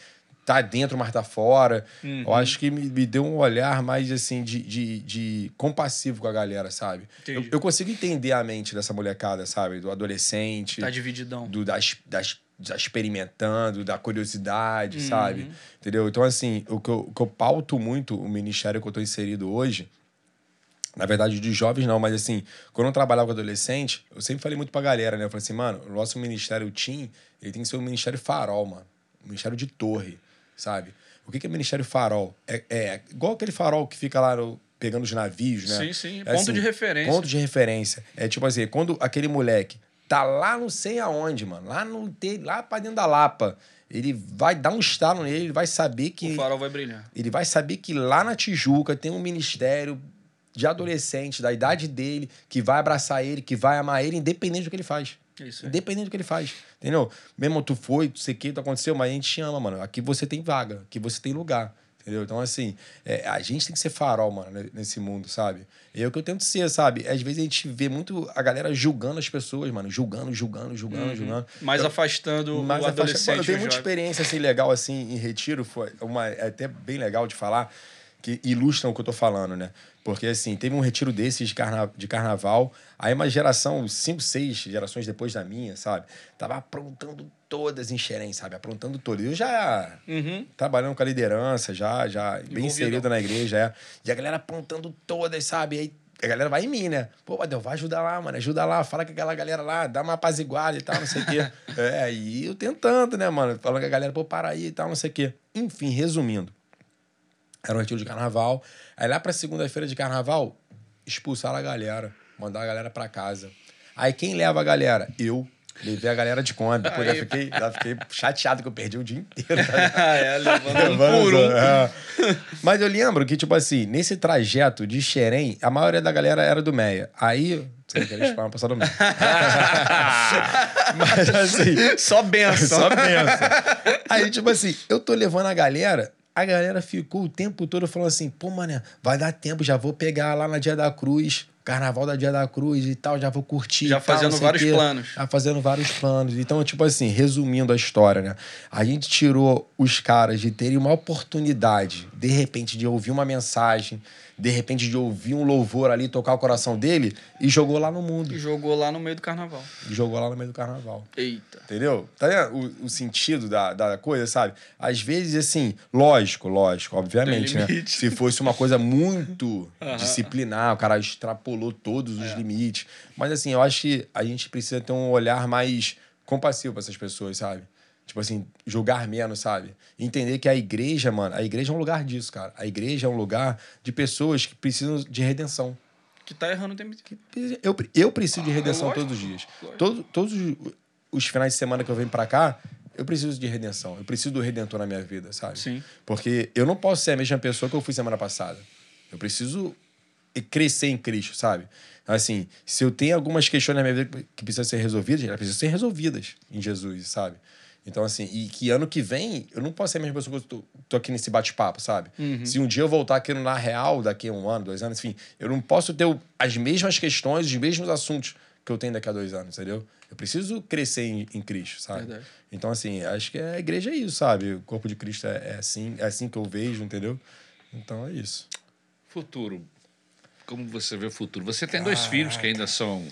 tá dentro, mas tá fora, uhum. eu acho que me, me, deu um olhar mais, assim, de, de, de compassivo com a galera, sabe? Eu, eu, consigo entender a mente dessa molecada, sabe? Do adolescente. Tá divididão. Do, das, das, da experimentando, da curiosidade, uhum. sabe? Entendeu? Então, assim, o que, eu, o que eu pauto muito o ministério que eu tô inserido hoje na verdade, de jovens não, mas assim, quando eu trabalhava com adolescente, eu sempre falei muito pra galera, né? Eu falei assim, mano, o nosso ministério Team, ele tem que ser um ministério farol, mano. Um ministério de torre, sabe? O que, é ministério farol? É, é igual aquele farol que fica lá no, pegando os navios, né? Sim, sim. É, ponto assim, de referência. Ponto de referência. É tipo assim, quando aquele moleque tá lá não sei aonde, mano, lá, no, lá pra dentro da Lapa, ele vai dar um estalo nele, ele vai saber que. O farol vai brilhar. Ele vai saber que lá na Tijuca tem um ministério de adolescente, da idade dele, que vai abraçar ele, que vai amar ele, independente do que ele faz. Isso independente do que ele faz. Entendeu? Mesmo tu foi, tu sei o que, tu aconteceu, mas a gente te ama, mano. Aqui você tem vaga, aqui você tem lugar. Entendeu? Então, assim, é, a gente tem que ser farol, mano, nesse mundo, sabe? É o que eu tento ser, sabe? Às vezes a gente vê muito a galera julgando as pessoas, mano. Julgando, julgando, julgando, uhum. julgando. Mais afastando mais o adolescente. Eu tenho muita experiência, assim, legal, assim, em retiro. Foi uma, é até bem legal de falar, que ilustram o que eu tô falando, né? Porque, assim, teve um retiro desses de, carna de carnaval, aí uma geração, cinco, seis gerações depois da minha, sabe? Tava aprontando todas em Xerém, sabe? Aprontando todas. Eu já uhum. trabalhando com a liderança, já, já bem inserido na igreja, é. E a galera aprontando todas, sabe? Aí a galera vai em mim, né? Pô, Deus, vai ajudar lá, mano. Ajuda lá, fala com aquela galera lá, dá uma apaziguada e tal, não sei o quê. é, aí eu tentando, né, mano? Falando com a galera, pô, para aí e tal, não sei o quê. Enfim, resumindo. Era um retiro de carnaval. Aí lá pra segunda-feira de carnaval, expulsaram a galera, mandaram a galera pra casa. Aí quem leva a galera? Eu. Levei a galera de Kombi. Pô, já fiquei, já fiquei chateado que eu perdi o dia inteiro. É, levando Levando- por um. é. Mas eu lembro que, tipo assim, nesse trajeto de Xerém, a maioria da galera era do Meia. Aí. Você quer esperar passar do Meia. Mas assim. Só benção. Só pensa. Aí, tipo assim, eu tô levando a galera, a galera ficou o tempo todo falando assim, pô, mané, vai dar tempo, já vou pegar lá na Dia da Cruz, carnaval da Dia da Cruz e tal, já vou curtir. Já tal, fazendo vários planos. Já fazendo vários planos. Então, tipo assim, resumindo a história, né? A gente tirou os caras de terem uma oportunidade, de repente, de ouvir uma mensagem, de repente, de ouvir um louvor ali, tocar o coração dele, e jogou lá no mundo. E jogou lá no meio do carnaval. E jogou lá no meio do carnaval. Eita. Entendeu? Tá vendo o, o sentido da, da coisa, sabe? Às vezes, assim, lógico, lógico, obviamente, né? Se fosse uma coisa muito disciplinar, o cara extrapolou todos É. os limites. Mas, assim, eu acho que a gente precisa ter um olhar mais compassivo pra essas pessoas, sabe? Tipo assim, julgar menos, sabe? Entender que a igreja, mano, a igreja é um lugar disso, cara. A igreja é um lugar de pessoas que precisam de redenção. Que tá errando o tempo. Eu, eu preciso de redenção lógico, todos os dias. lógico. Todo, todos os, finais de semana que eu venho pra cá, eu preciso de redenção. Eu preciso do redentor na minha vida, sabe? Sim. Porque eu não posso ser a mesma pessoa que eu fui semana passada. Eu preciso crescer em Cristo, sabe? Assim, se eu tenho algumas questões na minha vida que precisam ser resolvidas, elas precisam ser resolvidas em Jesus, sabe? Então, assim, e que ano que vem eu não posso ser a mesma pessoa que eu tô, tô aqui nesse bate-papo, sabe? Se um dia eu voltar aqui no Na Real, daqui a um ano, dois anos, enfim, eu não posso ter as mesmas questões, os mesmos assuntos que eu tenho daqui a dois anos, entendeu? Eu preciso crescer em, em Cristo, sabe? Verdade. Então, assim, acho que a igreja é isso, sabe? O corpo de Cristo é, é assim, é assim que eu vejo, entendeu? Então é isso. Futuro. Como você vê o futuro? Você tem dois filhos que ainda são,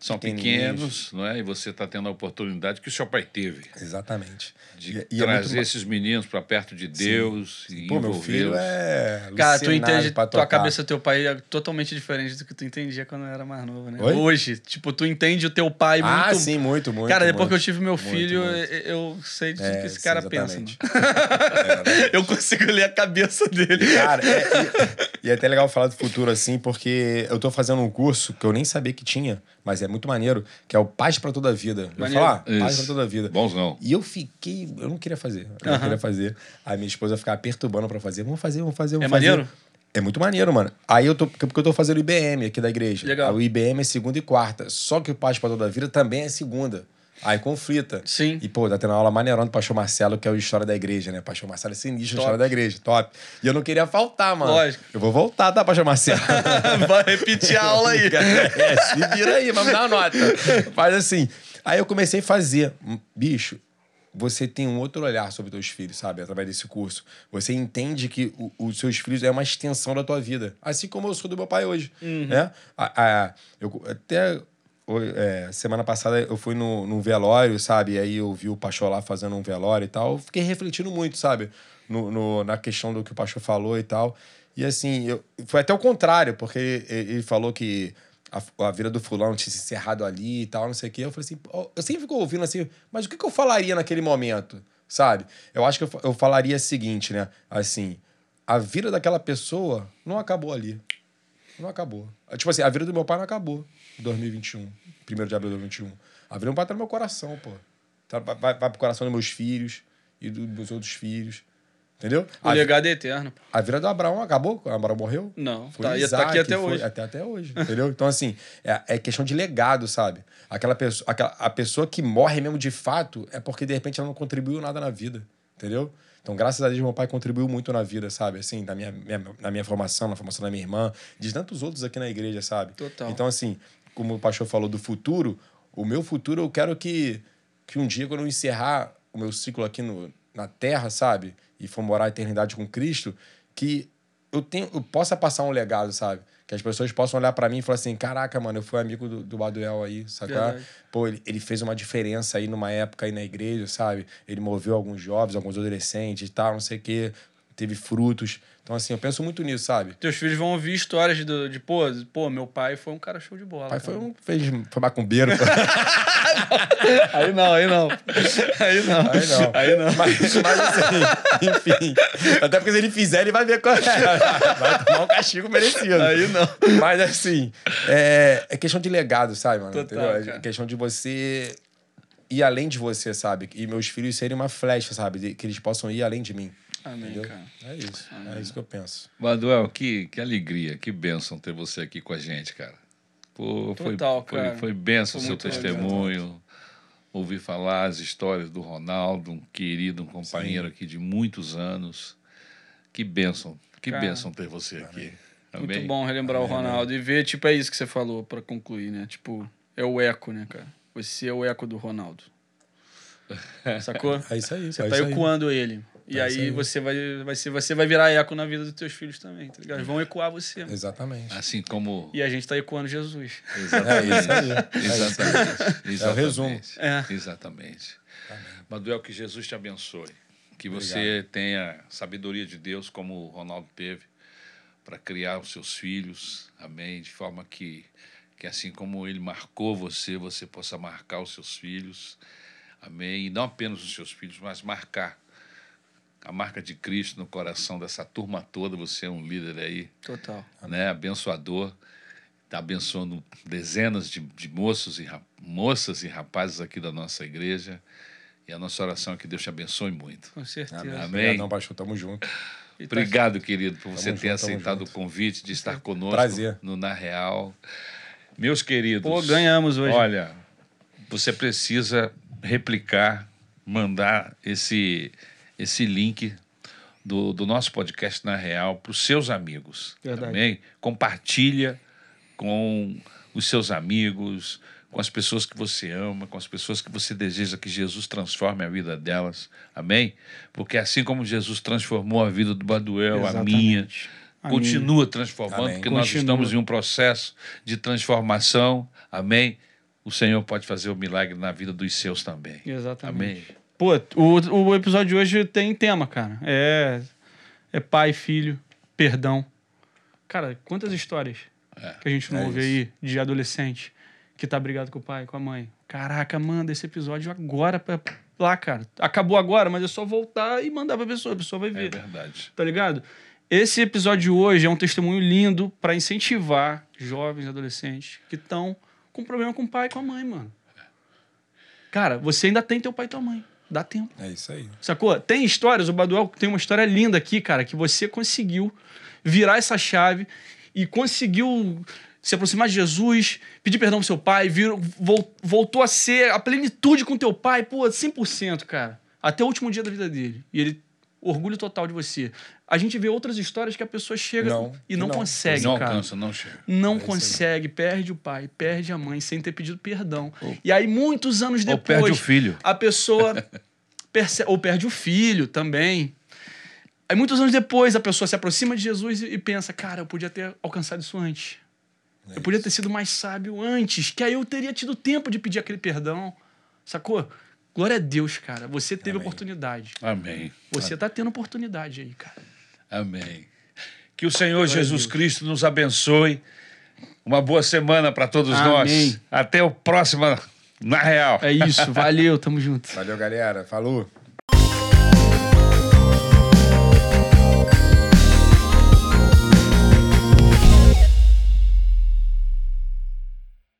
são pequenos, não é? E você está tendo a oportunidade que o seu pai teve Exatamente. de E- e é muito trazer ma- esses meninos para perto de Deus e Pô, meu filho é. Cara, tu entende, tua tocar. cabeça do teu pai é totalmente diferente do que tu entendia quando era mais novo, né? Oi? Hoje, tipo, tu entende o teu pai muito... Ah, sim, muito, muito. Cara, depois muito, que eu tive meu muito, filho, muito. eu- eu sei tudo É, que esse sim, cara pensa. exatamente. mano. eu consigo ler a cabeça dele. Cara, é, e, é até legal falar do futuro assim, porque eu tô fazendo um curso que eu nem sabia que tinha, mas é muito maneiro, que é o Paz pra Toda a Vida. Maneiro. falar? Paz Isso. pra Toda a Vida. Bons não. E eu fiquei. Eu não queria fazer. Eu não queria fazer. Aí minha esposa ficava perturbando pra fazer. Vamos fazer, vamos fazer, vamos É fazer. maneiro? É muito maneiro, mano. Aí eu tô. Porque eu tô fazendo o IBM aqui da igreja. Legal. O IBM é segunda e quarta. Só que o Paz pra Toda a Vida também é segunda. Aí conflita. Sim. E, pô, tá tendo uma aula maneirona do pastor Marcelo, que é o História da Igreja, né? Pastor Marcelo é sinistro, Top. História da Igreja. Top. E eu não queria faltar, mano. Lógico. Eu vou voltar, tá, pastor Marcelo? Vai repetir a aula aí. é, se vira aí, vamos dar uma nota. Faz assim. Aí eu comecei a fazer. Bicho, você tem um outro olhar sobre teus filhos, sabe? Através desse curso. Você entende que os seus filhos é uma extensão da tua vida. Assim como eu sou do meu pai hoje. Né? A- a- eu, até é, semana passada eu fui no, num velório, sabe? E aí eu vi o pastor lá fazendo um velório e tal. Eu fiquei refletindo muito, sabe? No, no- na questão do que o pastor falou e tal. E assim, eu, foi até o contrário, porque ele, ele falou que a, a vida do fulano tinha se encerrado ali e tal, não sei o quê. Eu falei assim, eu sempre fico ouvindo assim, mas o que, que eu falaria naquele momento, sabe? Eu acho que eu, eu falaria o seguinte, né? Assim, a vida daquela pessoa não acabou ali. Não acabou. Tipo assim, a vida do meu pai não acabou 2021. 1 de abril de 2021. A meu pai tá no meu coração, pô. Tá, vai, vai pro coração dos meus filhos e dos meus outros filhos. Entendeu? O A, legado é eterno. a vida do Abraão acabou? O Abraão morreu? Não, Foi tá, tá Isaac, aqui até foi hoje. Até, até hoje, entendeu? Então, assim, é, é questão de legado, sabe? Aquela pessoa, aquela, a pessoa que morre mesmo de fato é porque, de repente, ela não contribuiu nada na vida, entendeu? Então, graças a Deus, meu pai contribuiu muito na vida, sabe? Assim, na minha, minha- na minha formação, na formação da minha irmã, de tantos outros aqui na igreja, sabe? Total. Então, assim, como o pastor falou do futuro, o meu futuro eu quero que, que um dia, quando eu encerrar o meu ciclo aqui no, na terra, sabe? E for morar a eternidade com Cristo, que eu, tenho, eu possa passar um legado, sabe? Que as pessoas possam olhar pra mim e falar assim: caraca, mano, eu fui amigo do, do Baduel aí, qual é? Pô, ele, ele fez uma diferença aí numa época aí na igreja, sabe? Ele moveu alguns jovens, alguns adolescentes e tal, não sei o quê, teve frutos. Então, assim, eu penso muito nisso, sabe? Teus filhos vão ouvir histórias de, de pô, pô, meu pai foi um cara show de bola. Pai cara. foi um. Fez, foi macumbeiro. Aí não, aí não. Aí não. Aí não. Aí não. Mas, mas assim, enfim. Até porque se ele fizer, ele vai ver qual é. Vai tomar um castigo merecido. Aí não. Mas assim, é, é questão de legado, sabe, mano? Total, Entendeu? É questão de você ir além de você, sabe? E meus filhos serem uma flecha, sabe? De- que eles possam ir além de mim. Amém, Entendeu? cara. É isso. É isso que eu penso. Manuel, que, que alegria, que bênção ter você aqui com a gente, cara. Pô, foi, Total, foi, cara. foi bênção o Foi seu legal. testemunho. Ouvir falar as histórias do Ronaldo, um querido, um companheiro aqui de muitos anos. Que bênção, que Cara, bênção ter você aqui. Amém? Muito bom relembrar o Ronaldo e ver, tipo, é isso que você falou pra concluir, né? Tipo, é o eco, né, cara? Você é o eco do Ronaldo. Sacou? É isso aí. Você é tá isso aí. ecoando ele. E É aí, aí. você vai, vai ser, você vai virar eco na vida dos teus filhos também, tá ligado? Eles vão ecoar você. mano. Exatamente. Assim como. E a gente tá ecoando Jesus. Exatamente. É isso aí. Exatamente. Exatamente. É o resumo. É. Exatamente. Manuel, que Jesus te abençoe. Que você tenha sabedoria de Deus, como o Ronaldo teve, para criar os seus filhos. Amém. De forma que, que, assim como ele marcou você, você possa marcar os seus filhos. Amém. E não apenas os seus filhos, mas marcar a marca de Cristo no coração dessa turma toda. Você é um líder aí Total. né, abençoador, está abençoando dezenas de, de moços e moças e rapazes aqui da nossa igreja. E a nossa oração é que Deus te abençoe muito. Com certeza. Amém. Obrigadão, pastor. Tamo junto. E tá- Obrigado, querido, por você Tamo ter junto, aceitado o convite de estar conosco Prazer. no Na Real. Meus queridos. Pô, ganhamos hoje. Olha, você precisa replicar, mandar esse, esse link do, do nosso podcast Na Real para os seus amigos. Verdade. Amém? Compartilha com os seus amigos, com as pessoas que você ama, com as pessoas que você deseja que Jesus transforme a vida delas. Amém? Porque assim como Jesus transformou a vida do Baduel, a Exatamente. minha, A continua transformando, Amém. porque nós Continua. estamos em um processo de transformação. Amém? O Senhor pode fazer o milagre na vida dos seus também. Exatamente. Amém? Pô, o, o episódio de hoje tem tema, cara. É, é pai, filho, perdão. Cara, quantas histórias É, que a gente não é ouve isso. aí de adolescente que tá brigado com o pai, com a mãe. Caraca, manda esse episódio agora pra lá, cara. Acabou agora, mas é só voltar e mandar pra pessoa. A pessoa vai É ver. verdade. tá ligado? Esse episódio de hoje é um testemunho lindo pra incentivar jovens adolescentes que estão com problema com o pai e com a mãe, mano. Cara, você ainda tem teu pai e tua mãe. Dá tempo. É isso aí. Sacou? Tem histórias, o Baduel tem uma história linda aqui, cara, que você conseguiu virar essa chave e conseguiu se aproximar de Jesus, pedir perdão pro seu pai, vir, vol- voltou a ser a plenitude com teu pai, pô, 100%, cara. Até o último dia da vida dele. E ele, orgulho total de você. A gente vê outras histórias que a pessoa chega Não, e não, não. consegue, não cara. alcança, não chega. Não É isso consegue, perde o pai, perde a mãe sem ter pedido perdão. E aí, muitos anos Ou depois, perde o filho. a pessoa perce- ou perde o filho também. Aí, muitos anos depois, a pessoa se aproxima de Jesus e pensa: cara, eu podia ter alcançado isso antes. É eu podia ter sido mais sábio antes, que aí eu teria tido tempo de pedir aquele perdão. Sacou? Glória a Deus, cara. Você teve Amém. oportunidade. Amém. Você tá tendo oportunidade aí, cara. Amém. Que o Senhor Jesus Cristo nos abençoe. Uma boa semana para todos Amém. nós. Até o próximo Na Real. É isso. Valeu, tamo junto. Valeu, galera. Falou.